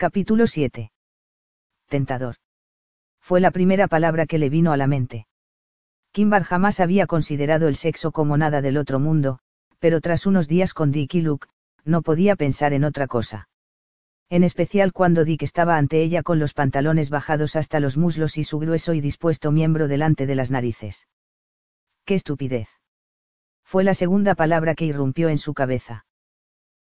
Capítulo 7. Tentador. Fue la primera palabra que le vino a la mente. Kimbar jamás había considerado el sexo como nada del otro mundo, pero tras unos días con Dick y Luke, no podía pensar en otra cosa. En especial cuando Dick estaba ante ella con los pantalones bajados hasta los muslos y su grueso y dispuesto miembro delante de las narices. ¡Qué estupidez! Fue la segunda palabra que irrumpió en su cabeza.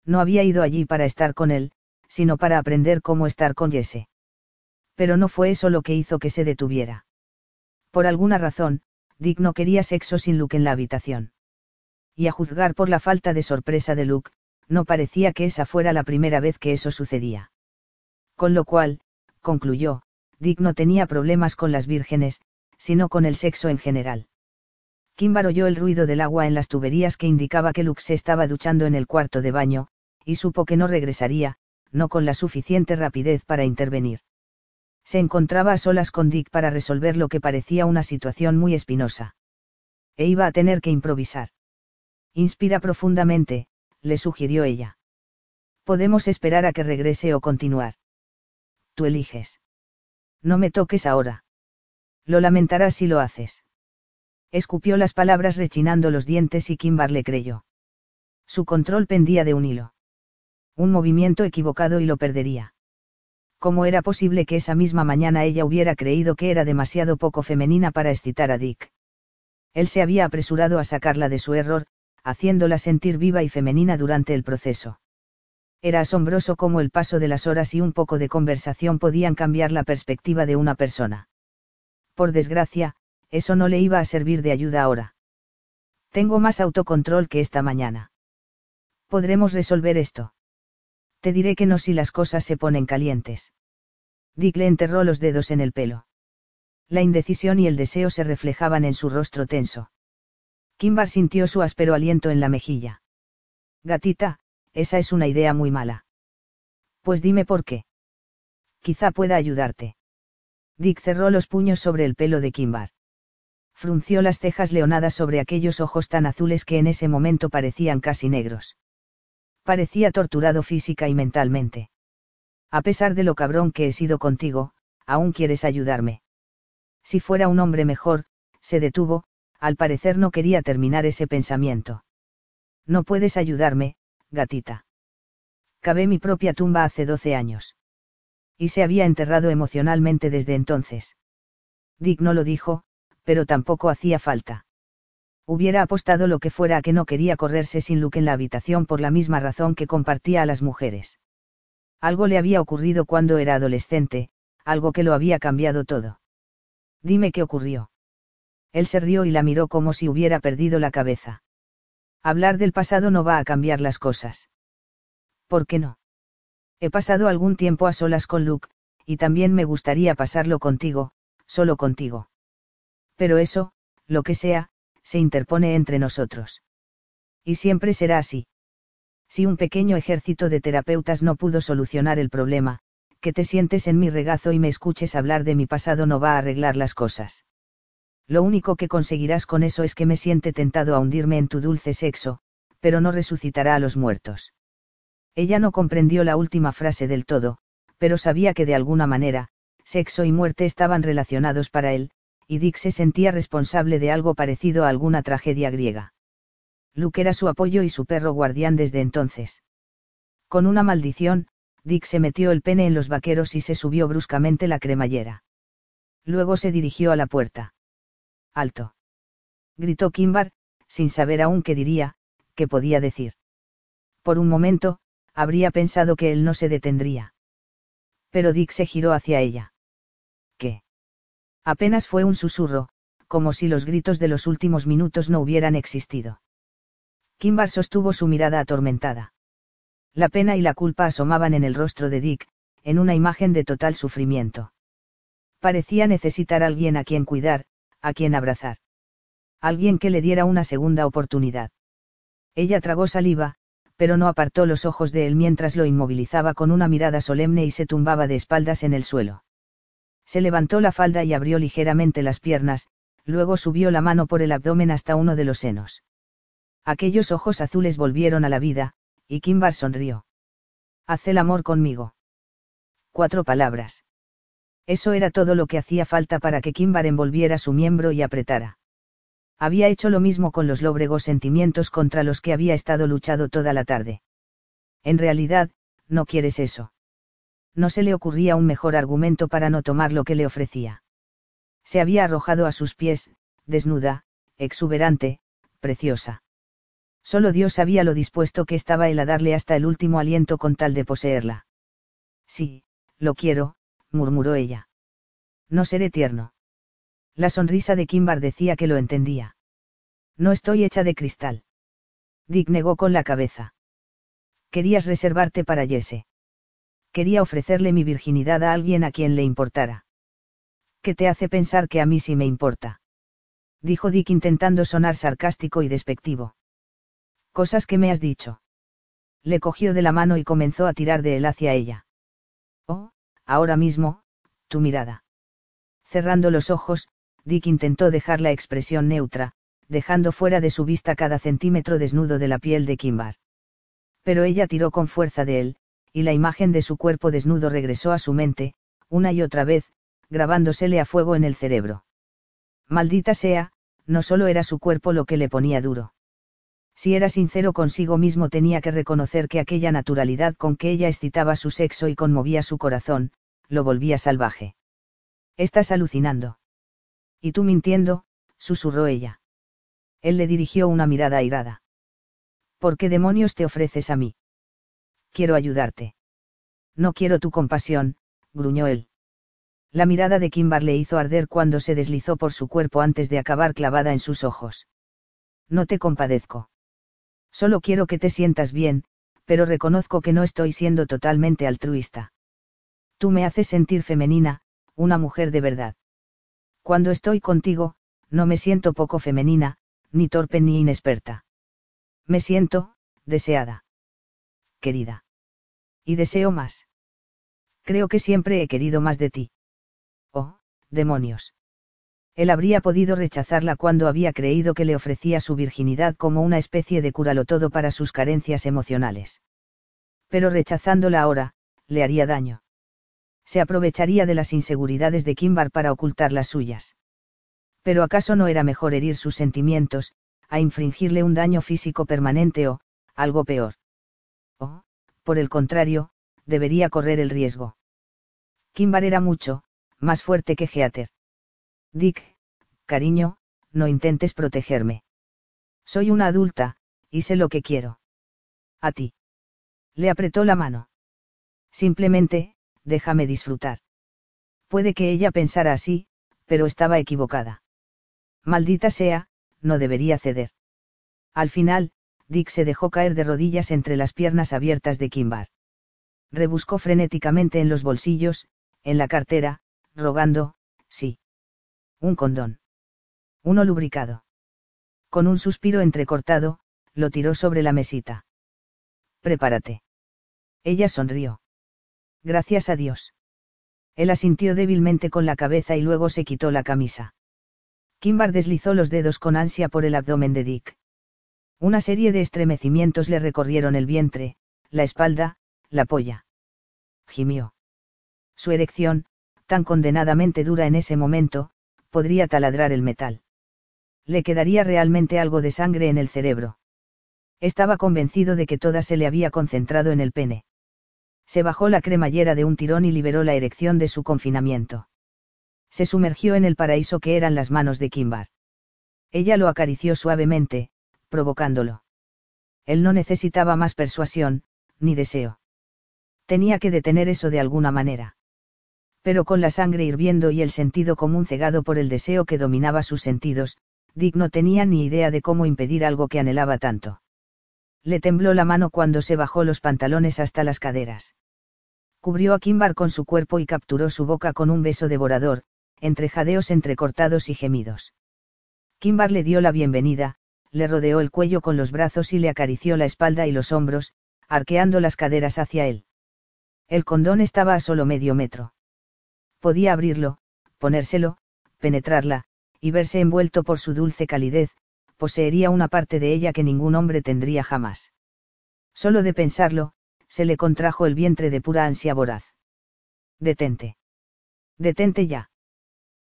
No había ido allí para estar con él, sino para aprender cómo estar con Jesse. Pero no fue eso lo que hizo que se detuviera. Por alguna razón, Dick no quería sexo sin Luke en la habitación. Y a juzgar por la falta de sorpresa de Luke, no parecía que esa fuera la primera vez que eso sucedía. Con lo cual, concluyó, Dick no tenía problemas con las vírgenes, sino con el sexo en general. Kimbar oyó el ruido del agua en las tuberías que indicaba que Luke se estaba duchando en el cuarto de baño, y supo que no regresaría, no con la suficiente rapidez para intervenir se encontraba a solas con Dick para resolver lo que parecía una situación muy espinosa. E iba a tener que improvisar. Inspira profundamente, le sugirió ella. Podemos esperar a que regrese o continuar. Tú eliges. No me toques ahora. Lo lamentarás si lo haces. Escupió las palabras rechinando los dientes y Kimbar le creyó. Su control pendía de un hilo. Un movimiento equivocado y lo perdería. ¿Cómo era posible que esa misma mañana ella hubiera creído que era demasiado poco femenina para excitar a Dick? Él se había apresurado a sacarla de su error, haciéndola sentir viva y femenina durante el proceso. Era asombroso cómo el paso de las horas y un poco de conversación podían cambiar la perspectiva de una persona. Por desgracia, eso no le iba a servir de ayuda ahora. Tengo más autocontrol que esta mañana. ¿Podremos resolver esto? Te diré que no si las cosas se ponen calientes. Dick le enterró los dedos en el pelo. La indecisión y el deseo se reflejaban en su rostro tenso. Kimbar sintió su áspero aliento en la mejilla. Gatita, esa es una idea muy mala. Pues dime por qué. Quizá pueda ayudarte. Dick cerró los puños sobre el pelo de Kimbar. Frunció las cejas leonadas sobre aquellos ojos tan azules que en ese momento parecían casi negros. Parecía torturado física y mentalmente. A pesar de lo cabrón que he sido contigo, aún quieres ayudarme. Si fuera un hombre mejor, se detuvo, al parecer no quería terminar ese pensamiento. No puedes ayudarme, gatita. Cabé mi propia tumba hace doce años. Y se había enterrado emocionalmente desde entonces. Dick no lo dijo, pero tampoco hacía falta. Hubiera apostado lo que fuera a que no quería correrse sin Luke en la habitación por la misma razón que compartía a las mujeres. Algo le había ocurrido cuando era adolescente, algo que lo había cambiado todo. Dime qué ocurrió. Él se rió y la miró como si hubiera perdido la cabeza. Hablar del pasado no va a cambiar las cosas. ¿Por qué no? He pasado algún tiempo a solas con Luke, y también me gustaría pasarlo contigo, solo contigo. Pero eso, lo que sea, se interpone entre nosotros. Y siempre será así. Si un pequeño ejército de terapeutas no pudo solucionar el problema, que te sientes en mi regazo y me escuches hablar de mi pasado no va a arreglar las cosas. Lo único que conseguirás con eso es que me siente tentado a hundirme en tu dulce sexo, pero no resucitará a los muertos. Ella no comprendió la última frase del todo, pero sabía que de alguna manera, sexo y muerte estaban relacionados para él, y Dick se sentía responsable de algo parecido a alguna tragedia griega. Luke era su apoyo y su perro guardián desde entonces. Con una maldición, Dick se metió el pene en los vaqueros y se subió bruscamente la cremallera. Luego se dirigió a la puerta. Alto. Gritó Kimbar, sin saber aún qué diría, qué podía decir. Por un momento, habría pensado que él no se detendría. Pero Dick se giró hacia ella. Apenas fue un susurro, como si los gritos de los últimos minutos no hubieran existido. Kimbar sostuvo su mirada atormentada. La pena y la culpa asomaban en el rostro de Dick, en una imagen de total sufrimiento. Parecía necesitar alguien a quien cuidar, a quien abrazar. Alguien que le diera una segunda oportunidad. Ella tragó saliva, pero no apartó los ojos de él mientras lo inmovilizaba con una mirada solemne y se tumbaba de espaldas en el suelo. Se levantó la falda y abrió ligeramente las piernas, luego subió la mano por el abdomen hasta uno de los senos. Aquellos ojos azules volvieron a la vida, y Kimbar sonrió. Haz el amor conmigo. Cuatro palabras. Eso era todo lo que hacía falta para que Kimbar envolviera su miembro y apretara. Había hecho lo mismo con los lóbregos sentimientos contra los que había estado luchado toda la tarde. En realidad, no quieres eso. No se le ocurría un mejor argumento para no tomar lo que le ofrecía. Se había arrojado a sus pies, desnuda, exuberante, preciosa. Solo Dios sabía lo dispuesto que estaba él a darle hasta el último aliento con tal de poseerla. Sí, lo quiero, murmuró ella. No seré tierno. La sonrisa de Kimbar decía que lo entendía. No estoy hecha de cristal. Dick negó con la cabeza. Querías reservarte para Jesse. Quería ofrecerle mi virginidad a alguien a quien le importara. ¿Qué te hace pensar que a mí sí me importa? Dijo Dick intentando sonar sarcástico y despectivo. Cosas que me has dicho. Le cogió de la mano y comenzó a tirar de él hacia ella. Oh, ahora mismo, tu mirada. Cerrando los ojos, Dick intentó dejar la expresión neutra, dejando fuera de su vista cada centímetro desnudo de la piel de Kimbar. Pero ella tiró con fuerza de él, y la imagen de su cuerpo desnudo regresó a su mente, una y otra vez, grabándosele a fuego en el cerebro. Maldita sea, no solo era su cuerpo lo que le ponía duro. Si era sincero consigo mismo tenía que reconocer que aquella naturalidad con que ella excitaba su sexo y conmovía su corazón, lo volvía salvaje. Estás alucinando. Y tú mintiendo, susurró ella. Él le dirigió una mirada airada. ¿Por qué demonios te ofreces a mí? Quiero ayudarte. No quiero tu compasión, gruñó él. La mirada de Kimbar le hizo arder cuando se deslizó por su cuerpo antes de acabar clavada en sus ojos. No te compadezco. Solo quiero que te sientas bien, pero reconozco que no estoy siendo totalmente altruista. Tú me haces sentir femenina, una mujer de verdad. Cuando estoy contigo, no me siento poco femenina, ni torpe ni inexperta. Me siento, deseada. Querida. Y deseo más. Creo que siempre he querido más de ti. Oh, demonios. Él habría podido rechazarla cuando había creído que le ofrecía su virginidad como una especie de curalo todo para sus carencias emocionales. Pero rechazándola ahora, le haría daño se aprovecharía de las inseguridades de Kimbar para ocultar las suyas. Pero ¿acaso no era mejor herir sus sentimientos, a infringirle un daño físico permanente o, algo peor? O, por el contrario, debería correr el riesgo. Kimbar era mucho, más fuerte que Geater. Dick, cariño, no intentes protegerme. Soy una adulta, y sé lo que quiero. A ti. Le apretó la mano. Simplemente, déjame disfrutar. Puede que ella pensara así, pero estaba equivocada. Maldita sea, no debería ceder. Al final, Dick se dejó caer de rodillas entre las piernas abiertas de Kimbar. Rebuscó frenéticamente en los bolsillos, en la cartera, rogando, sí. Un condón. Uno lubricado. Con un suspiro entrecortado, lo tiró sobre la mesita. Prepárate. Ella sonrió. Gracias a Dios. Él asintió débilmente con la cabeza y luego se quitó la camisa. Kimbar deslizó los dedos con ansia por el abdomen de Dick. Una serie de estremecimientos le recorrieron el vientre, la espalda, la polla. Gimió. Su erección, tan condenadamente dura en ese momento, podría taladrar el metal. Le quedaría realmente algo de sangre en el cerebro. Estaba convencido de que toda se le había concentrado en el pene se bajó la cremallera de un tirón y liberó la erección de su confinamiento. Se sumergió en el paraíso que eran las manos de Kimbar. Ella lo acarició suavemente, provocándolo. Él no necesitaba más persuasión, ni deseo. Tenía que detener eso de alguna manera. Pero con la sangre hirviendo y el sentido común cegado por el deseo que dominaba sus sentidos, Dick no tenía ni idea de cómo impedir algo que anhelaba tanto. Le tembló la mano cuando se bajó los pantalones hasta las caderas. Cubrió a Kimbar con su cuerpo y capturó su boca con un beso devorador, entre jadeos entrecortados y gemidos. Kimbar le dio la bienvenida, le rodeó el cuello con los brazos y le acarició la espalda y los hombros, arqueando las caderas hacia él. El condón estaba a solo medio metro. Podía abrirlo, ponérselo, penetrarla, y verse envuelto por su dulce calidez, poseería una parte de ella que ningún hombre tendría jamás. Solo de pensarlo, se le contrajo el vientre de pura ansia voraz. Detente. Detente ya.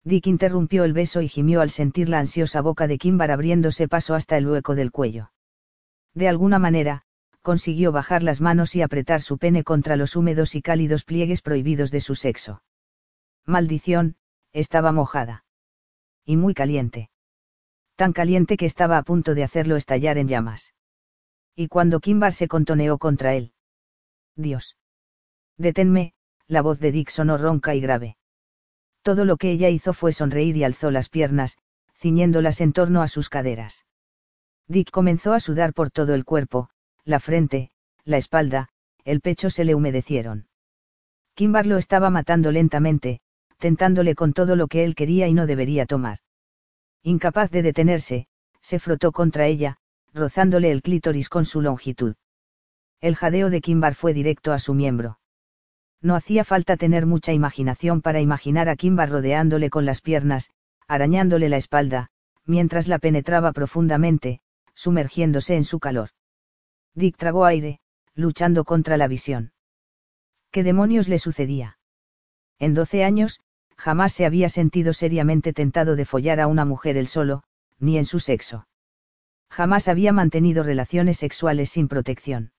Dick interrumpió el beso y gimió al sentir la ansiosa boca de Kimbar abriéndose paso hasta el hueco del cuello. De alguna manera, consiguió bajar las manos y apretar su pene contra los húmedos y cálidos pliegues prohibidos de su sexo. Maldición, estaba mojada. Y muy caliente. Tan caliente que estaba a punto de hacerlo estallar en llamas. Y cuando Kimbar se contoneó contra él. Dios. Deténme, la voz de Dick sonó ronca y grave. Todo lo que ella hizo fue sonreír y alzó las piernas, ciñéndolas en torno a sus caderas. Dick comenzó a sudar por todo el cuerpo, la frente, la espalda, el pecho se le humedecieron. Kimbar lo estaba matando lentamente, tentándole con todo lo que él quería y no debería tomar. Incapaz de detenerse, se frotó contra ella, rozándole el clítoris con su longitud. El jadeo de Kimbar fue directo a su miembro. No hacía falta tener mucha imaginación para imaginar a Kimbar rodeándole con las piernas, arañándole la espalda, mientras la penetraba profundamente, sumergiéndose en su calor. Dick tragó aire, luchando contra la visión. ¿Qué demonios le sucedía? En doce años, jamás se había sentido seriamente tentado de follar a una mujer él solo, ni en su sexo. Jamás había mantenido relaciones sexuales sin protección.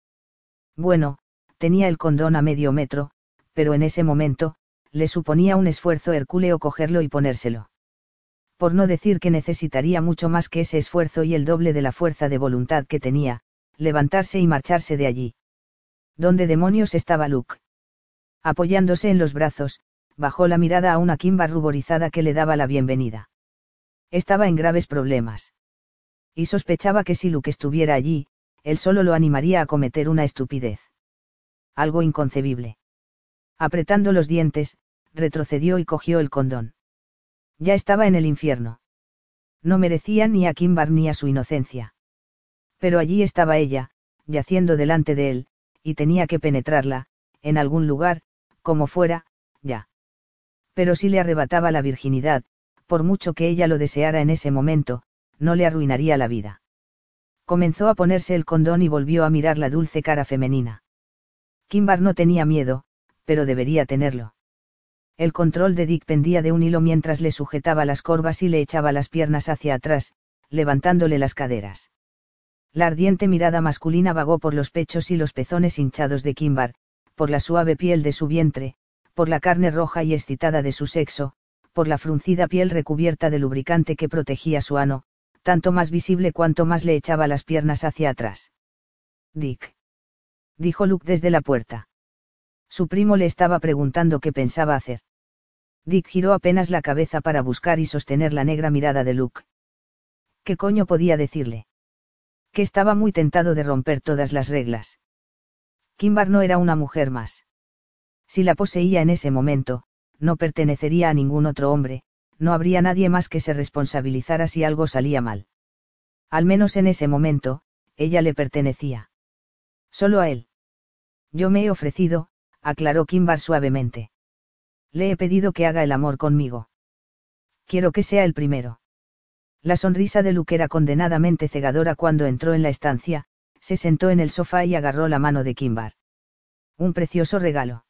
Bueno, tenía el condón a medio metro, pero en ese momento, le suponía un esfuerzo hercúleo cogerlo y ponérselo. Por no decir que necesitaría mucho más que ese esfuerzo y el doble de la fuerza de voluntad que tenía, levantarse y marcharse de allí. ¿Dónde demonios estaba Luke? Apoyándose en los brazos, bajó la mirada a una Kimba ruborizada que le daba la bienvenida. Estaba en graves problemas. Y sospechaba que si Luke estuviera allí, él solo lo animaría a cometer una estupidez. Algo inconcebible. Apretando los dientes, retrocedió y cogió el condón. Ya estaba en el infierno. No merecía ni a Kimbar ni a su inocencia. Pero allí estaba ella, yaciendo delante de él, y tenía que penetrarla, en algún lugar, como fuera, ya. Pero si le arrebataba la virginidad, por mucho que ella lo deseara en ese momento, no le arruinaría la vida. Comenzó a ponerse el condón y volvió a mirar la dulce cara femenina. Kimbar no tenía miedo, pero debería tenerlo. El control de Dick pendía de un hilo mientras le sujetaba las corvas y le echaba las piernas hacia atrás, levantándole las caderas. La ardiente mirada masculina vagó por los pechos y los pezones hinchados de Kimbar, por la suave piel de su vientre, por la carne roja y excitada de su sexo, por la fruncida piel recubierta de lubricante que protegía su ano, tanto más visible cuanto más le echaba las piernas hacia atrás. Dick. Dijo Luke desde la puerta. Su primo le estaba preguntando qué pensaba hacer. Dick giró apenas la cabeza para buscar y sostener la negra mirada de Luke. ¿Qué coño podía decirle? Que estaba muy tentado de romper todas las reglas. Kimbar no era una mujer más. Si la poseía en ese momento, no pertenecería a ningún otro hombre, no habría nadie más que se responsabilizara si algo salía mal. Al menos en ese momento, ella le pertenecía. Solo a él. Yo me he ofrecido, aclaró Kimbar suavemente. Le he pedido que haga el amor conmigo. Quiero que sea el primero. La sonrisa de Luke era condenadamente cegadora cuando entró en la estancia, se sentó en el sofá y agarró la mano de Kimbar. Un precioso regalo.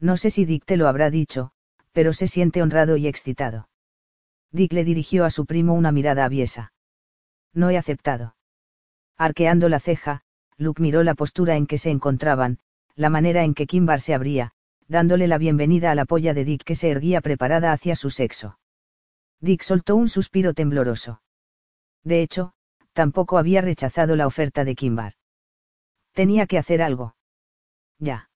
No sé si Dick te lo habrá dicho, pero se siente honrado y excitado. Dick le dirigió a su primo una mirada aviesa. No he aceptado. Arqueando la ceja, Luke miró la postura en que se encontraban, la manera en que Kimbar se abría, dándole la bienvenida a la polla de Dick que se erguía preparada hacia su sexo. Dick soltó un suspiro tembloroso. De hecho, tampoco había rechazado la oferta de Kimbar. Tenía que hacer algo. Ya.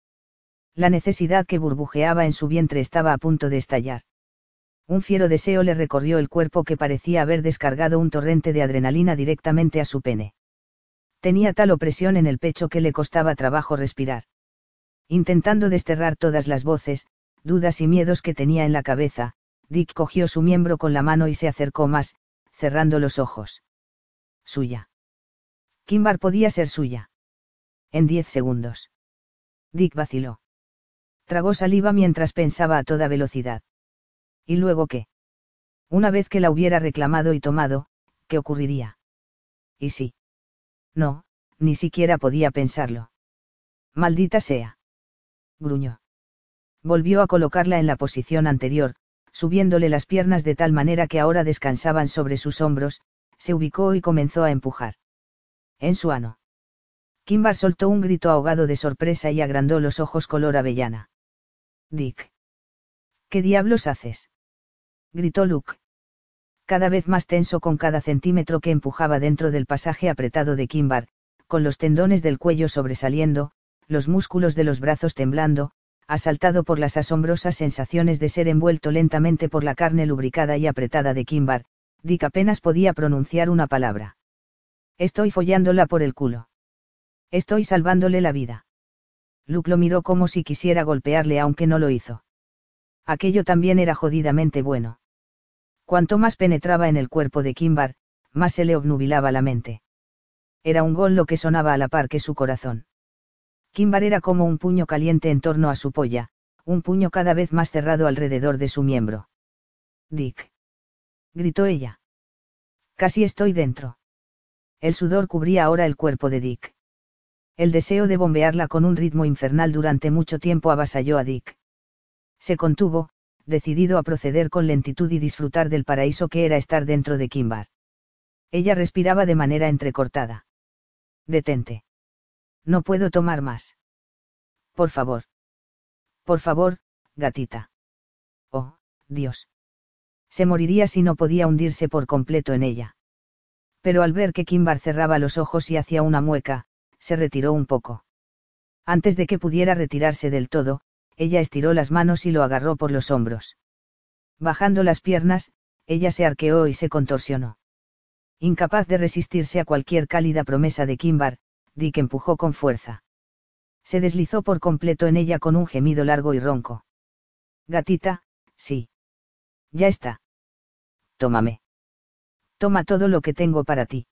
La necesidad que burbujeaba en su vientre estaba a punto de estallar. Un fiero deseo le recorrió el cuerpo que parecía haber descargado un torrente de adrenalina directamente a su pene. Tenía tal opresión en el pecho que le costaba trabajo respirar. Intentando desterrar todas las voces, dudas y miedos que tenía en la cabeza, Dick cogió su miembro con la mano y se acercó más, cerrando los ojos. Suya. Kimbar podía ser suya. En diez segundos. Dick vaciló. Tragó saliva mientras pensaba a toda velocidad. ¿Y luego qué? Una vez que la hubiera reclamado y tomado, ¿qué ocurriría? ¿Y sí? No, ni siquiera podía pensarlo. Maldita sea gruñó. Volvió a colocarla en la posición anterior, subiéndole las piernas de tal manera que ahora descansaban sobre sus hombros, se ubicó y comenzó a empujar. En su ano. Kimbar soltó un grito ahogado de sorpresa y agrandó los ojos color avellana. Dick. ¿Qué diablos haces? gritó Luke. Cada vez más tenso con cada centímetro que empujaba dentro del pasaje apretado de Kimbar, con los tendones del cuello sobresaliendo, los músculos de los brazos temblando, asaltado por las asombrosas sensaciones de ser envuelto lentamente por la carne lubricada y apretada de Kimbar, Dick apenas podía pronunciar una palabra. Estoy follándola por el culo. Estoy salvándole la vida. Luke lo miró como si quisiera golpearle aunque no lo hizo. Aquello también era jodidamente bueno. Cuanto más penetraba en el cuerpo de Kimbar, más se le obnubilaba la mente. Era un gol lo que sonaba a la par que su corazón. Kimbar era como un puño caliente en torno a su polla, un puño cada vez más cerrado alrededor de su miembro. Dick. Gritó ella. Casi estoy dentro. El sudor cubría ahora el cuerpo de Dick. El deseo de bombearla con un ritmo infernal durante mucho tiempo avasalló a Dick. Se contuvo, decidido a proceder con lentitud y disfrutar del paraíso que era estar dentro de Kimbar. Ella respiraba de manera entrecortada. Detente. No puedo tomar más. Por favor. Por favor, gatita. Oh, Dios. Se moriría si no podía hundirse por completo en ella. Pero al ver que Kimbar cerraba los ojos y hacía una mueca, se retiró un poco. Antes de que pudiera retirarse del todo, ella estiró las manos y lo agarró por los hombros. Bajando las piernas, ella se arqueó y se contorsionó. Incapaz de resistirse a cualquier cálida promesa de Kimbar, Dick empujó con fuerza. Se deslizó por completo en ella con un gemido largo y ronco. Gatita, sí. Ya está. Tómame. Toma todo lo que tengo para ti.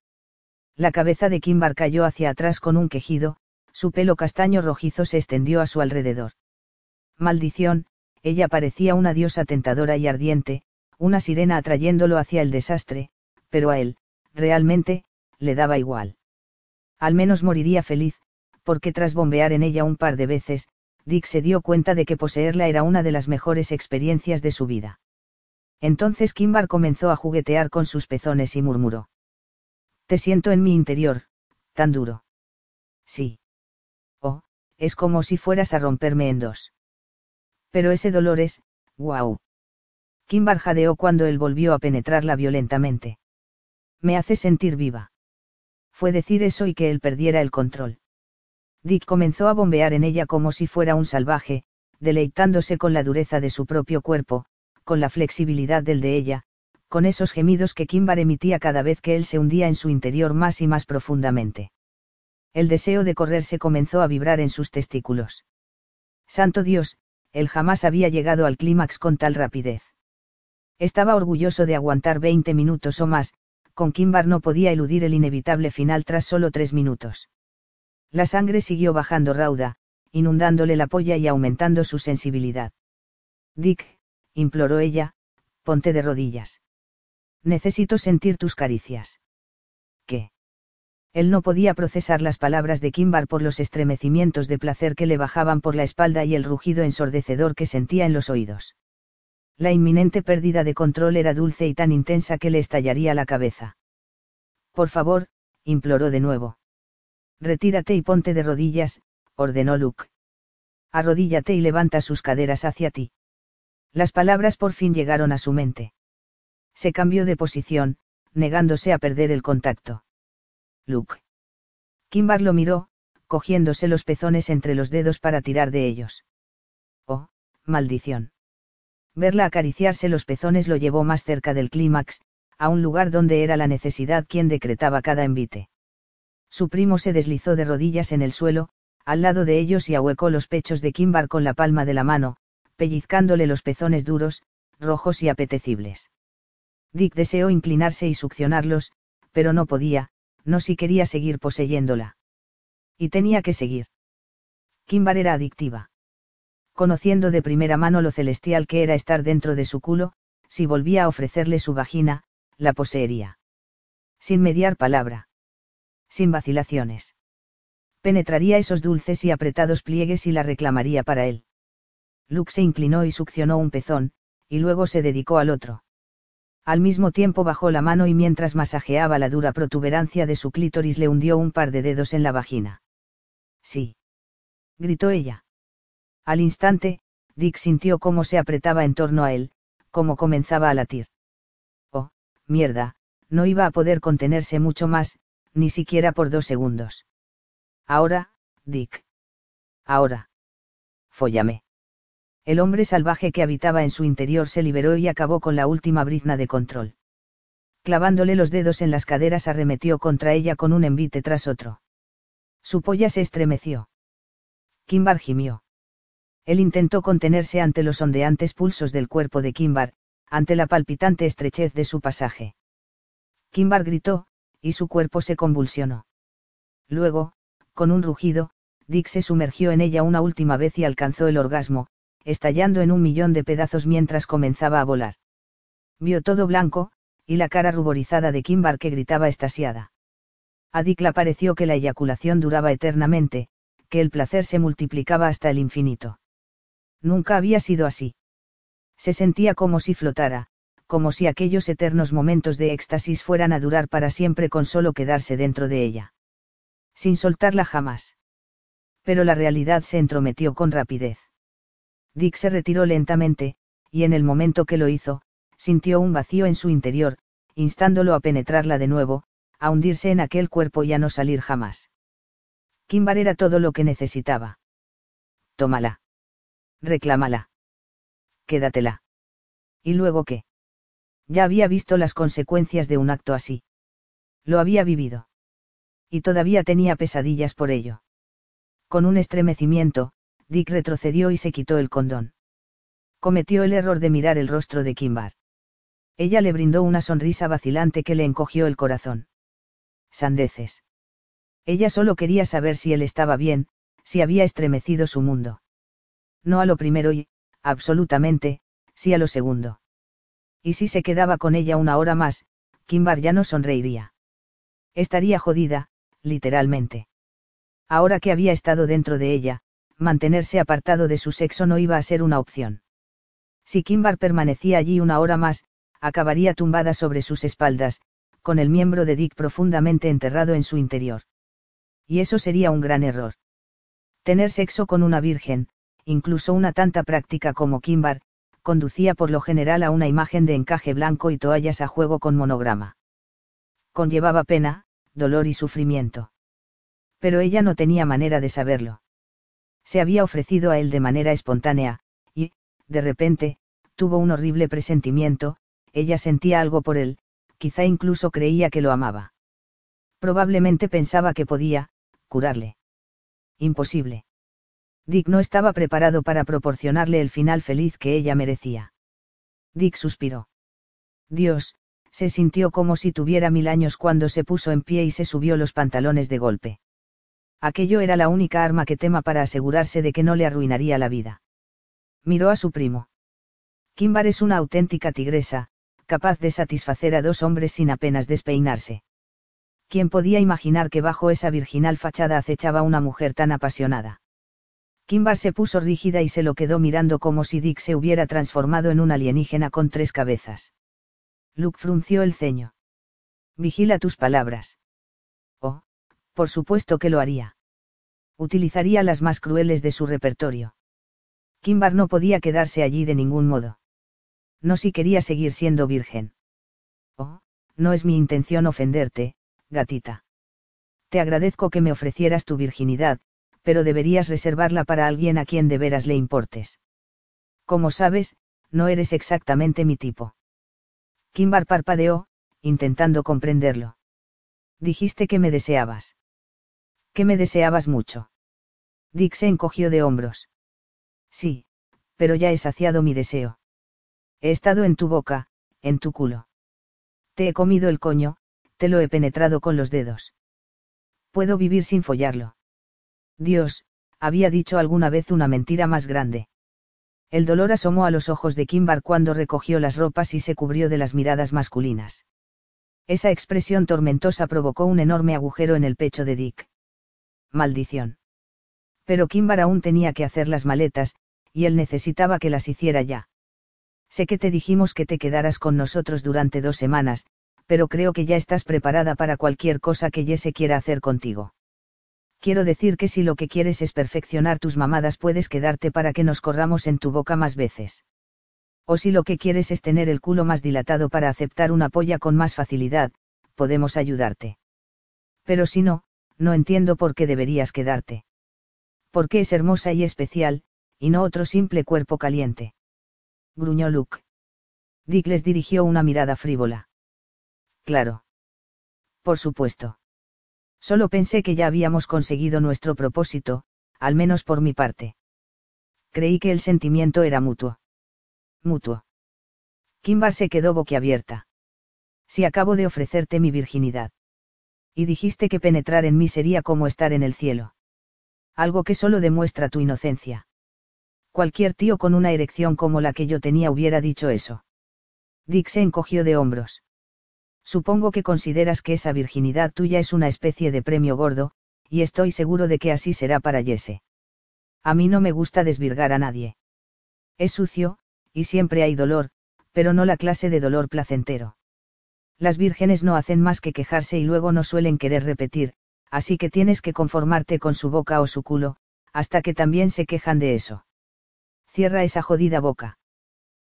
La cabeza de Kimbar cayó hacia atrás con un quejido, su pelo castaño rojizo se extendió a su alrededor. Maldición, ella parecía una diosa tentadora y ardiente, una sirena atrayéndolo hacia el desastre, pero a él, realmente, le daba igual. Al menos moriría feliz, porque tras bombear en ella un par de veces, Dick se dio cuenta de que poseerla era una de las mejores experiencias de su vida. Entonces Kimbar comenzó a juguetear con sus pezones y murmuró. Te siento en mi interior, tan duro. Sí. Oh, es como si fueras a romperme en dos. Pero ese dolor es, wow. Kimbar jadeó cuando él volvió a penetrarla violentamente. Me hace sentir viva fue decir eso y que él perdiera el control. Dick comenzó a bombear en ella como si fuera un salvaje, deleitándose con la dureza de su propio cuerpo, con la flexibilidad del de ella, con esos gemidos que Kimbar emitía cada vez que él se hundía en su interior más y más profundamente. El deseo de correrse comenzó a vibrar en sus testículos. Santo Dios, él jamás había llegado al clímax con tal rapidez. Estaba orgulloso de aguantar 20 minutos o más, con Kimbar no podía eludir el inevitable final tras solo tres minutos. La sangre siguió bajando rauda, inundándole la polla y aumentando su sensibilidad. Dick, imploró ella, ponte de rodillas. Necesito sentir tus caricias. ¿Qué? Él no podía procesar las palabras de Kimbar por los estremecimientos de placer que le bajaban por la espalda y el rugido ensordecedor que sentía en los oídos. La inminente pérdida de control era dulce y tan intensa que le estallaría la cabeza. Por favor, imploró de nuevo. Retírate y ponte de rodillas, ordenó Luke. Arrodíllate y levanta sus caderas hacia ti. Las palabras por fin llegaron a su mente. Se cambió de posición, negándose a perder el contacto. Luke. Kimbar lo miró, cogiéndose los pezones entre los dedos para tirar de ellos. Oh, maldición. Verla acariciarse los pezones lo llevó más cerca del clímax, a un lugar donde era la necesidad quien decretaba cada envite. Su primo se deslizó de rodillas en el suelo, al lado de ellos y ahuecó los pechos de Kimbar con la palma de la mano, pellizcándole los pezones duros, rojos y apetecibles. Dick deseó inclinarse y succionarlos, pero no podía, no si quería seguir poseyéndola. Y tenía que seguir. Kimbar era adictiva conociendo de primera mano lo celestial que era estar dentro de su culo, si volvía a ofrecerle su vagina, la poseería. Sin mediar palabra. Sin vacilaciones. Penetraría esos dulces y apretados pliegues y la reclamaría para él. Luke se inclinó y succionó un pezón, y luego se dedicó al otro. Al mismo tiempo bajó la mano y mientras masajeaba la dura protuberancia de su clítoris le hundió un par de dedos en la vagina. Sí. gritó ella. Al instante, Dick sintió cómo se apretaba en torno a él, cómo comenzaba a latir. Oh, mierda, no iba a poder contenerse mucho más, ni siquiera por dos segundos. Ahora, Dick. Ahora. Fóllame. El hombre salvaje que habitaba en su interior se liberó y acabó con la última brizna de control. Clavándole los dedos en las caderas arremetió contra ella con un envite tras otro. Su polla se estremeció. Kimbar gimió. Él intentó contenerse ante los ondeantes pulsos del cuerpo de Kimbar, ante la palpitante estrechez de su pasaje. Kimbar gritó, y su cuerpo se convulsionó. Luego, con un rugido, Dick se sumergió en ella una última vez y alcanzó el orgasmo, estallando en un millón de pedazos mientras comenzaba a volar. Vio todo blanco, y la cara ruborizada de Kimbar que gritaba estasiada. A Dick le pareció que la eyaculación duraba eternamente, que el placer se multiplicaba hasta el infinito. Nunca había sido así. Se sentía como si flotara, como si aquellos eternos momentos de éxtasis fueran a durar para siempre con solo quedarse dentro de ella. Sin soltarla jamás. Pero la realidad se entrometió con rapidez. Dick se retiró lentamente, y en el momento que lo hizo, sintió un vacío en su interior, instándolo a penetrarla de nuevo, a hundirse en aquel cuerpo y a no salir jamás. Kimbar era todo lo que necesitaba. Tómala. Reclámala. Quédatela. ¿Y luego qué? Ya había visto las consecuencias de un acto así. Lo había vivido. Y todavía tenía pesadillas por ello. Con un estremecimiento, Dick retrocedió y se quitó el condón. Cometió el error de mirar el rostro de Kimbar. Ella le brindó una sonrisa vacilante que le encogió el corazón. Sandeces. Ella solo quería saber si él estaba bien, si había estremecido su mundo. No a lo primero y, absolutamente, sí a lo segundo. Y si se quedaba con ella una hora más, Kimbar ya no sonreiría. Estaría jodida, literalmente. Ahora que había estado dentro de ella, mantenerse apartado de su sexo no iba a ser una opción. Si Kimbar permanecía allí una hora más, acabaría tumbada sobre sus espaldas, con el miembro de Dick profundamente enterrado en su interior. Y eso sería un gran error. Tener sexo con una virgen, incluso una tanta práctica como Kimbar, conducía por lo general a una imagen de encaje blanco y toallas a juego con monograma. Conllevaba pena, dolor y sufrimiento. Pero ella no tenía manera de saberlo se había ofrecido a él de manera espontánea, y, de repente, tuvo un horrible presentimiento, ella sentía algo por él, quizá incluso creía que lo amaba. Probablemente pensaba que podía, curarle. Imposible. Dick no estaba preparado para proporcionarle el final feliz que ella merecía. Dick suspiró. Dios, se sintió como si tuviera mil años cuando se puso en pie y se subió los pantalones de golpe. Aquello era la única arma que tema para asegurarse de que no le arruinaría la vida. Miró a su primo. Kimbar es una auténtica tigresa, capaz de satisfacer a dos hombres sin apenas despeinarse. ¿Quién podía imaginar que bajo esa virginal fachada acechaba una mujer tan apasionada? Kimbar se puso rígida y se lo quedó mirando como si Dick se hubiera transformado en un alienígena con tres cabezas. Luke frunció el ceño. Vigila tus palabras. Oh, por supuesto que lo haría. Utilizaría las más crueles de su repertorio. Kimbar no podía quedarse allí de ningún modo. No si quería seguir siendo virgen. Oh, no es mi intención ofenderte, gatita. Te agradezco que me ofrecieras tu virginidad, pero deberías reservarla para alguien a quien de veras le importes. Como sabes, no eres exactamente mi tipo. Kimbar parpadeó, intentando comprenderlo. Dijiste que me deseabas que me deseabas mucho. Dick se encogió de hombros. Sí, pero ya he saciado mi deseo. He estado en tu boca, en tu culo. Te he comido el coño, te lo he penetrado con los dedos. Puedo vivir sin follarlo. Dios, había dicho alguna vez una mentira más grande. El dolor asomó a los ojos de Kimbar cuando recogió las ropas y se cubrió de las miradas masculinas. Esa expresión tormentosa provocó un enorme agujero en el pecho de Dick maldición. Pero Kimbar aún tenía que hacer las maletas, y él necesitaba que las hiciera ya. Sé que te dijimos que te quedaras con nosotros durante dos semanas, pero creo que ya estás preparada para cualquier cosa que Jesse quiera hacer contigo. Quiero decir que si lo que quieres es perfeccionar tus mamadas puedes quedarte para que nos corramos en tu boca más veces. O si lo que quieres es tener el culo más dilatado para aceptar una polla con más facilidad, podemos ayudarte. Pero si no, no entiendo por qué deberías quedarte. Porque es hermosa y especial, y no otro simple cuerpo caliente. Gruñó Luke. Dick les dirigió una mirada frívola. Claro. Por supuesto. Solo pensé que ya habíamos conseguido nuestro propósito, al menos por mi parte. Creí que el sentimiento era mutuo. Mutuo. Kimbar se quedó boquiabierta. Si acabo de ofrecerte mi virginidad. Y dijiste que penetrar en mí sería como estar en el cielo. Algo que solo demuestra tu inocencia. Cualquier tío con una erección como la que yo tenía hubiera dicho eso. Dick se encogió de hombros. Supongo que consideras que esa virginidad tuya es una especie de premio gordo, y estoy seguro de que así será para Jesse. A mí no me gusta desvirgar a nadie. Es sucio, y siempre hay dolor, pero no la clase de dolor placentero. Las vírgenes no hacen más que quejarse y luego no suelen querer repetir, así que tienes que conformarte con su boca o su culo, hasta que también se quejan de eso. Cierra esa jodida boca.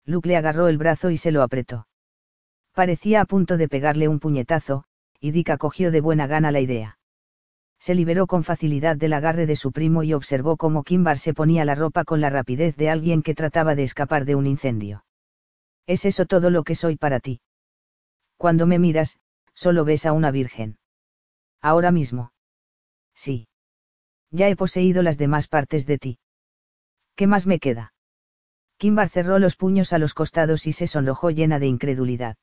Luke le agarró el brazo y se lo apretó. Parecía a punto de pegarle un puñetazo, y Dick acogió de buena gana la idea. Se liberó con facilidad del agarre de su primo y observó cómo Kimbar se ponía la ropa con la rapidez de alguien que trataba de escapar de un incendio. ¿Es eso todo lo que soy para ti? Cuando me miras, solo ves a una virgen. Ahora mismo. Sí. Ya he poseído las demás partes de ti. ¿Qué más me queda? Kimbar cerró los puños a los costados y se sonrojó llena de incredulidad.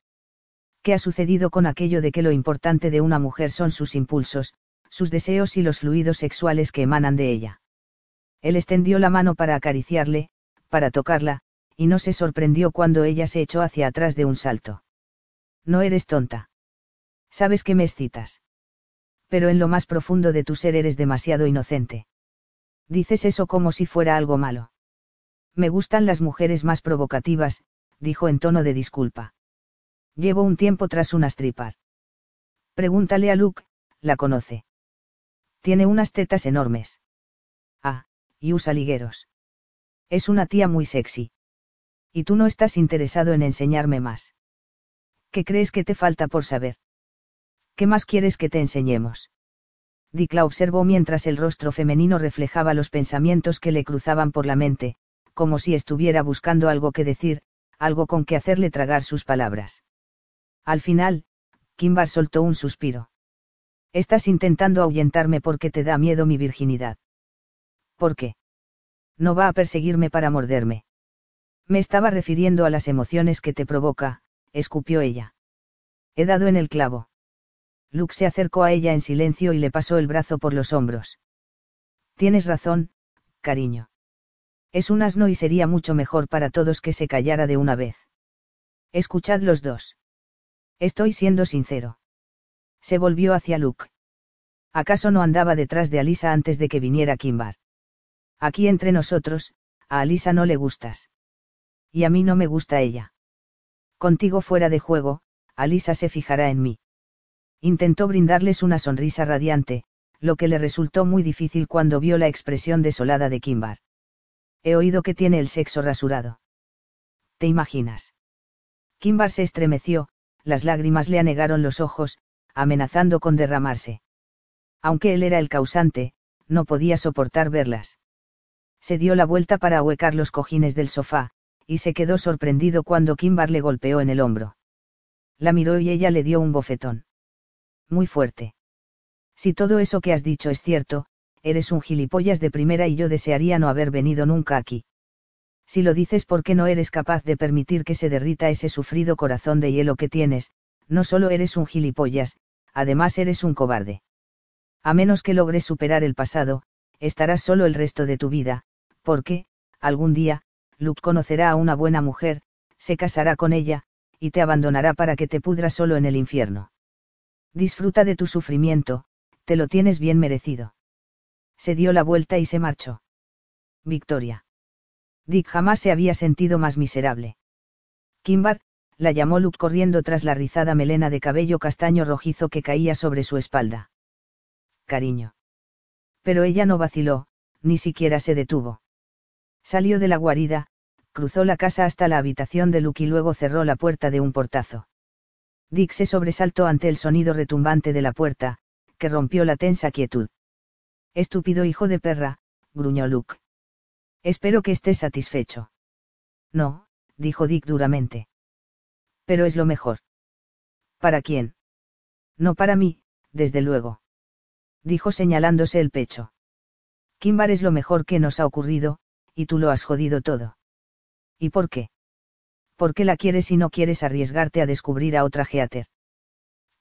¿Qué ha sucedido con aquello de que lo importante de una mujer son sus impulsos, sus deseos y los fluidos sexuales que emanan de ella? Él extendió la mano para acariciarle, para tocarla, y no se sorprendió cuando ella se echó hacia atrás de un salto. No eres tonta. Sabes que me excitas. Pero en lo más profundo de tu ser eres demasiado inocente. Dices eso como si fuera algo malo. Me gustan las mujeres más provocativas, dijo en tono de disculpa. Llevo un tiempo tras una stripar. Pregúntale a Luke, la conoce. Tiene unas tetas enormes. Ah, y usa ligueros. Es una tía muy sexy. Y tú no estás interesado en enseñarme más. ¿Qué crees que te falta por saber? ¿Qué más quieres que te enseñemos? Dick la observó mientras el rostro femenino reflejaba los pensamientos que le cruzaban por la mente, como si estuviera buscando algo que decir, algo con que hacerle tragar sus palabras. Al final, Kimbar soltó un suspiro. Estás intentando ahuyentarme porque te da miedo mi virginidad. ¿Por qué? No va a perseguirme para morderme. Me estaba refiriendo a las emociones que te provoca, escupió ella. He dado en el clavo. Luke se acercó a ella en silencio y le pasó el brazo por los hombros. Tienes razón, cariño. Es un asno y sería mucho mejor para todos que se callara de una vez. Escuchad los dos. Estoy siendo sincero. Se volvió hacia Luke. ¿Acaso no andaba detrás de Alisa antes de que viniera Kimbar? Aquí entre nosotros, a Alisa no le gustas. Y a mí no me gusta ella. Contigo fuera de juego, Alisa se fijará en mí. Intentó brindarles una sonrisa radiante, lo que le resultó muy difícil cuando vio la expresión desolada de Kimbar. He oído que tiene el sexo rasurado. ¿Te imaginas? Kimbar se estremeció, las lágrimas le anegaron los ojos, amenazando con derramarse. Aunque él era el causante, no podía soportar verlas. Se dio la vuelta para ahuecar los cojines del sofá, y se quedó sorprendido cuando Kimbar le golpeó en el hombro. La miró y ella le dio un bofetón. Muy fuerte. Si todo eso que has dicho es cierto, eres un gilipollas de primera y yo desearía no haber venido nunca aquí si lo dices porque no eres capaz de permitir que se derrita ese sufrido corazón de hielo que tienes, no solo eres un gilipollas, además eres un cobarde. A menos que logres superar el pasado, estarás solo el resto de tu vida, porque, algún día, Luke conocerá a una buena mujer, se casará con ella, y te abandonará para que te pudras solo en el infierno. Disfruta de tu sufrimiento, te lo tienes bien merecido. Se dio la vuelta y se marchó. Victoria Dick jamás se había sentido más miserable. Kimbar, la llamó Luke corriendo tras la rizada melena de cabello castaño rojizo que caía sobre su espalda. Cariño. Pero ella no vaciló, ni siquiera se detuvo. Salió de la guarida, cruzó la casa hasta la habitación de Luke y luego cerró la puerta de un portazo. Dick se sobresaltó ante el sonido retumbante de la puerta, que rompió la tensa quietud. Estúpido hijo de perra, gruñó Luke. Espero que estés satisfecho. No, dijo Dick duramente. Pero es lo mejor. ¿Para quién? No para mí, desde luego. Dijo señalándose el pecho. Kimbar es lo mejor que nos ha ocurrido, y tú lo has jodido todo. ¿Y por qué? ¿Por qué la quieres y no quieres arriesgarte a descubrir a otra Geater?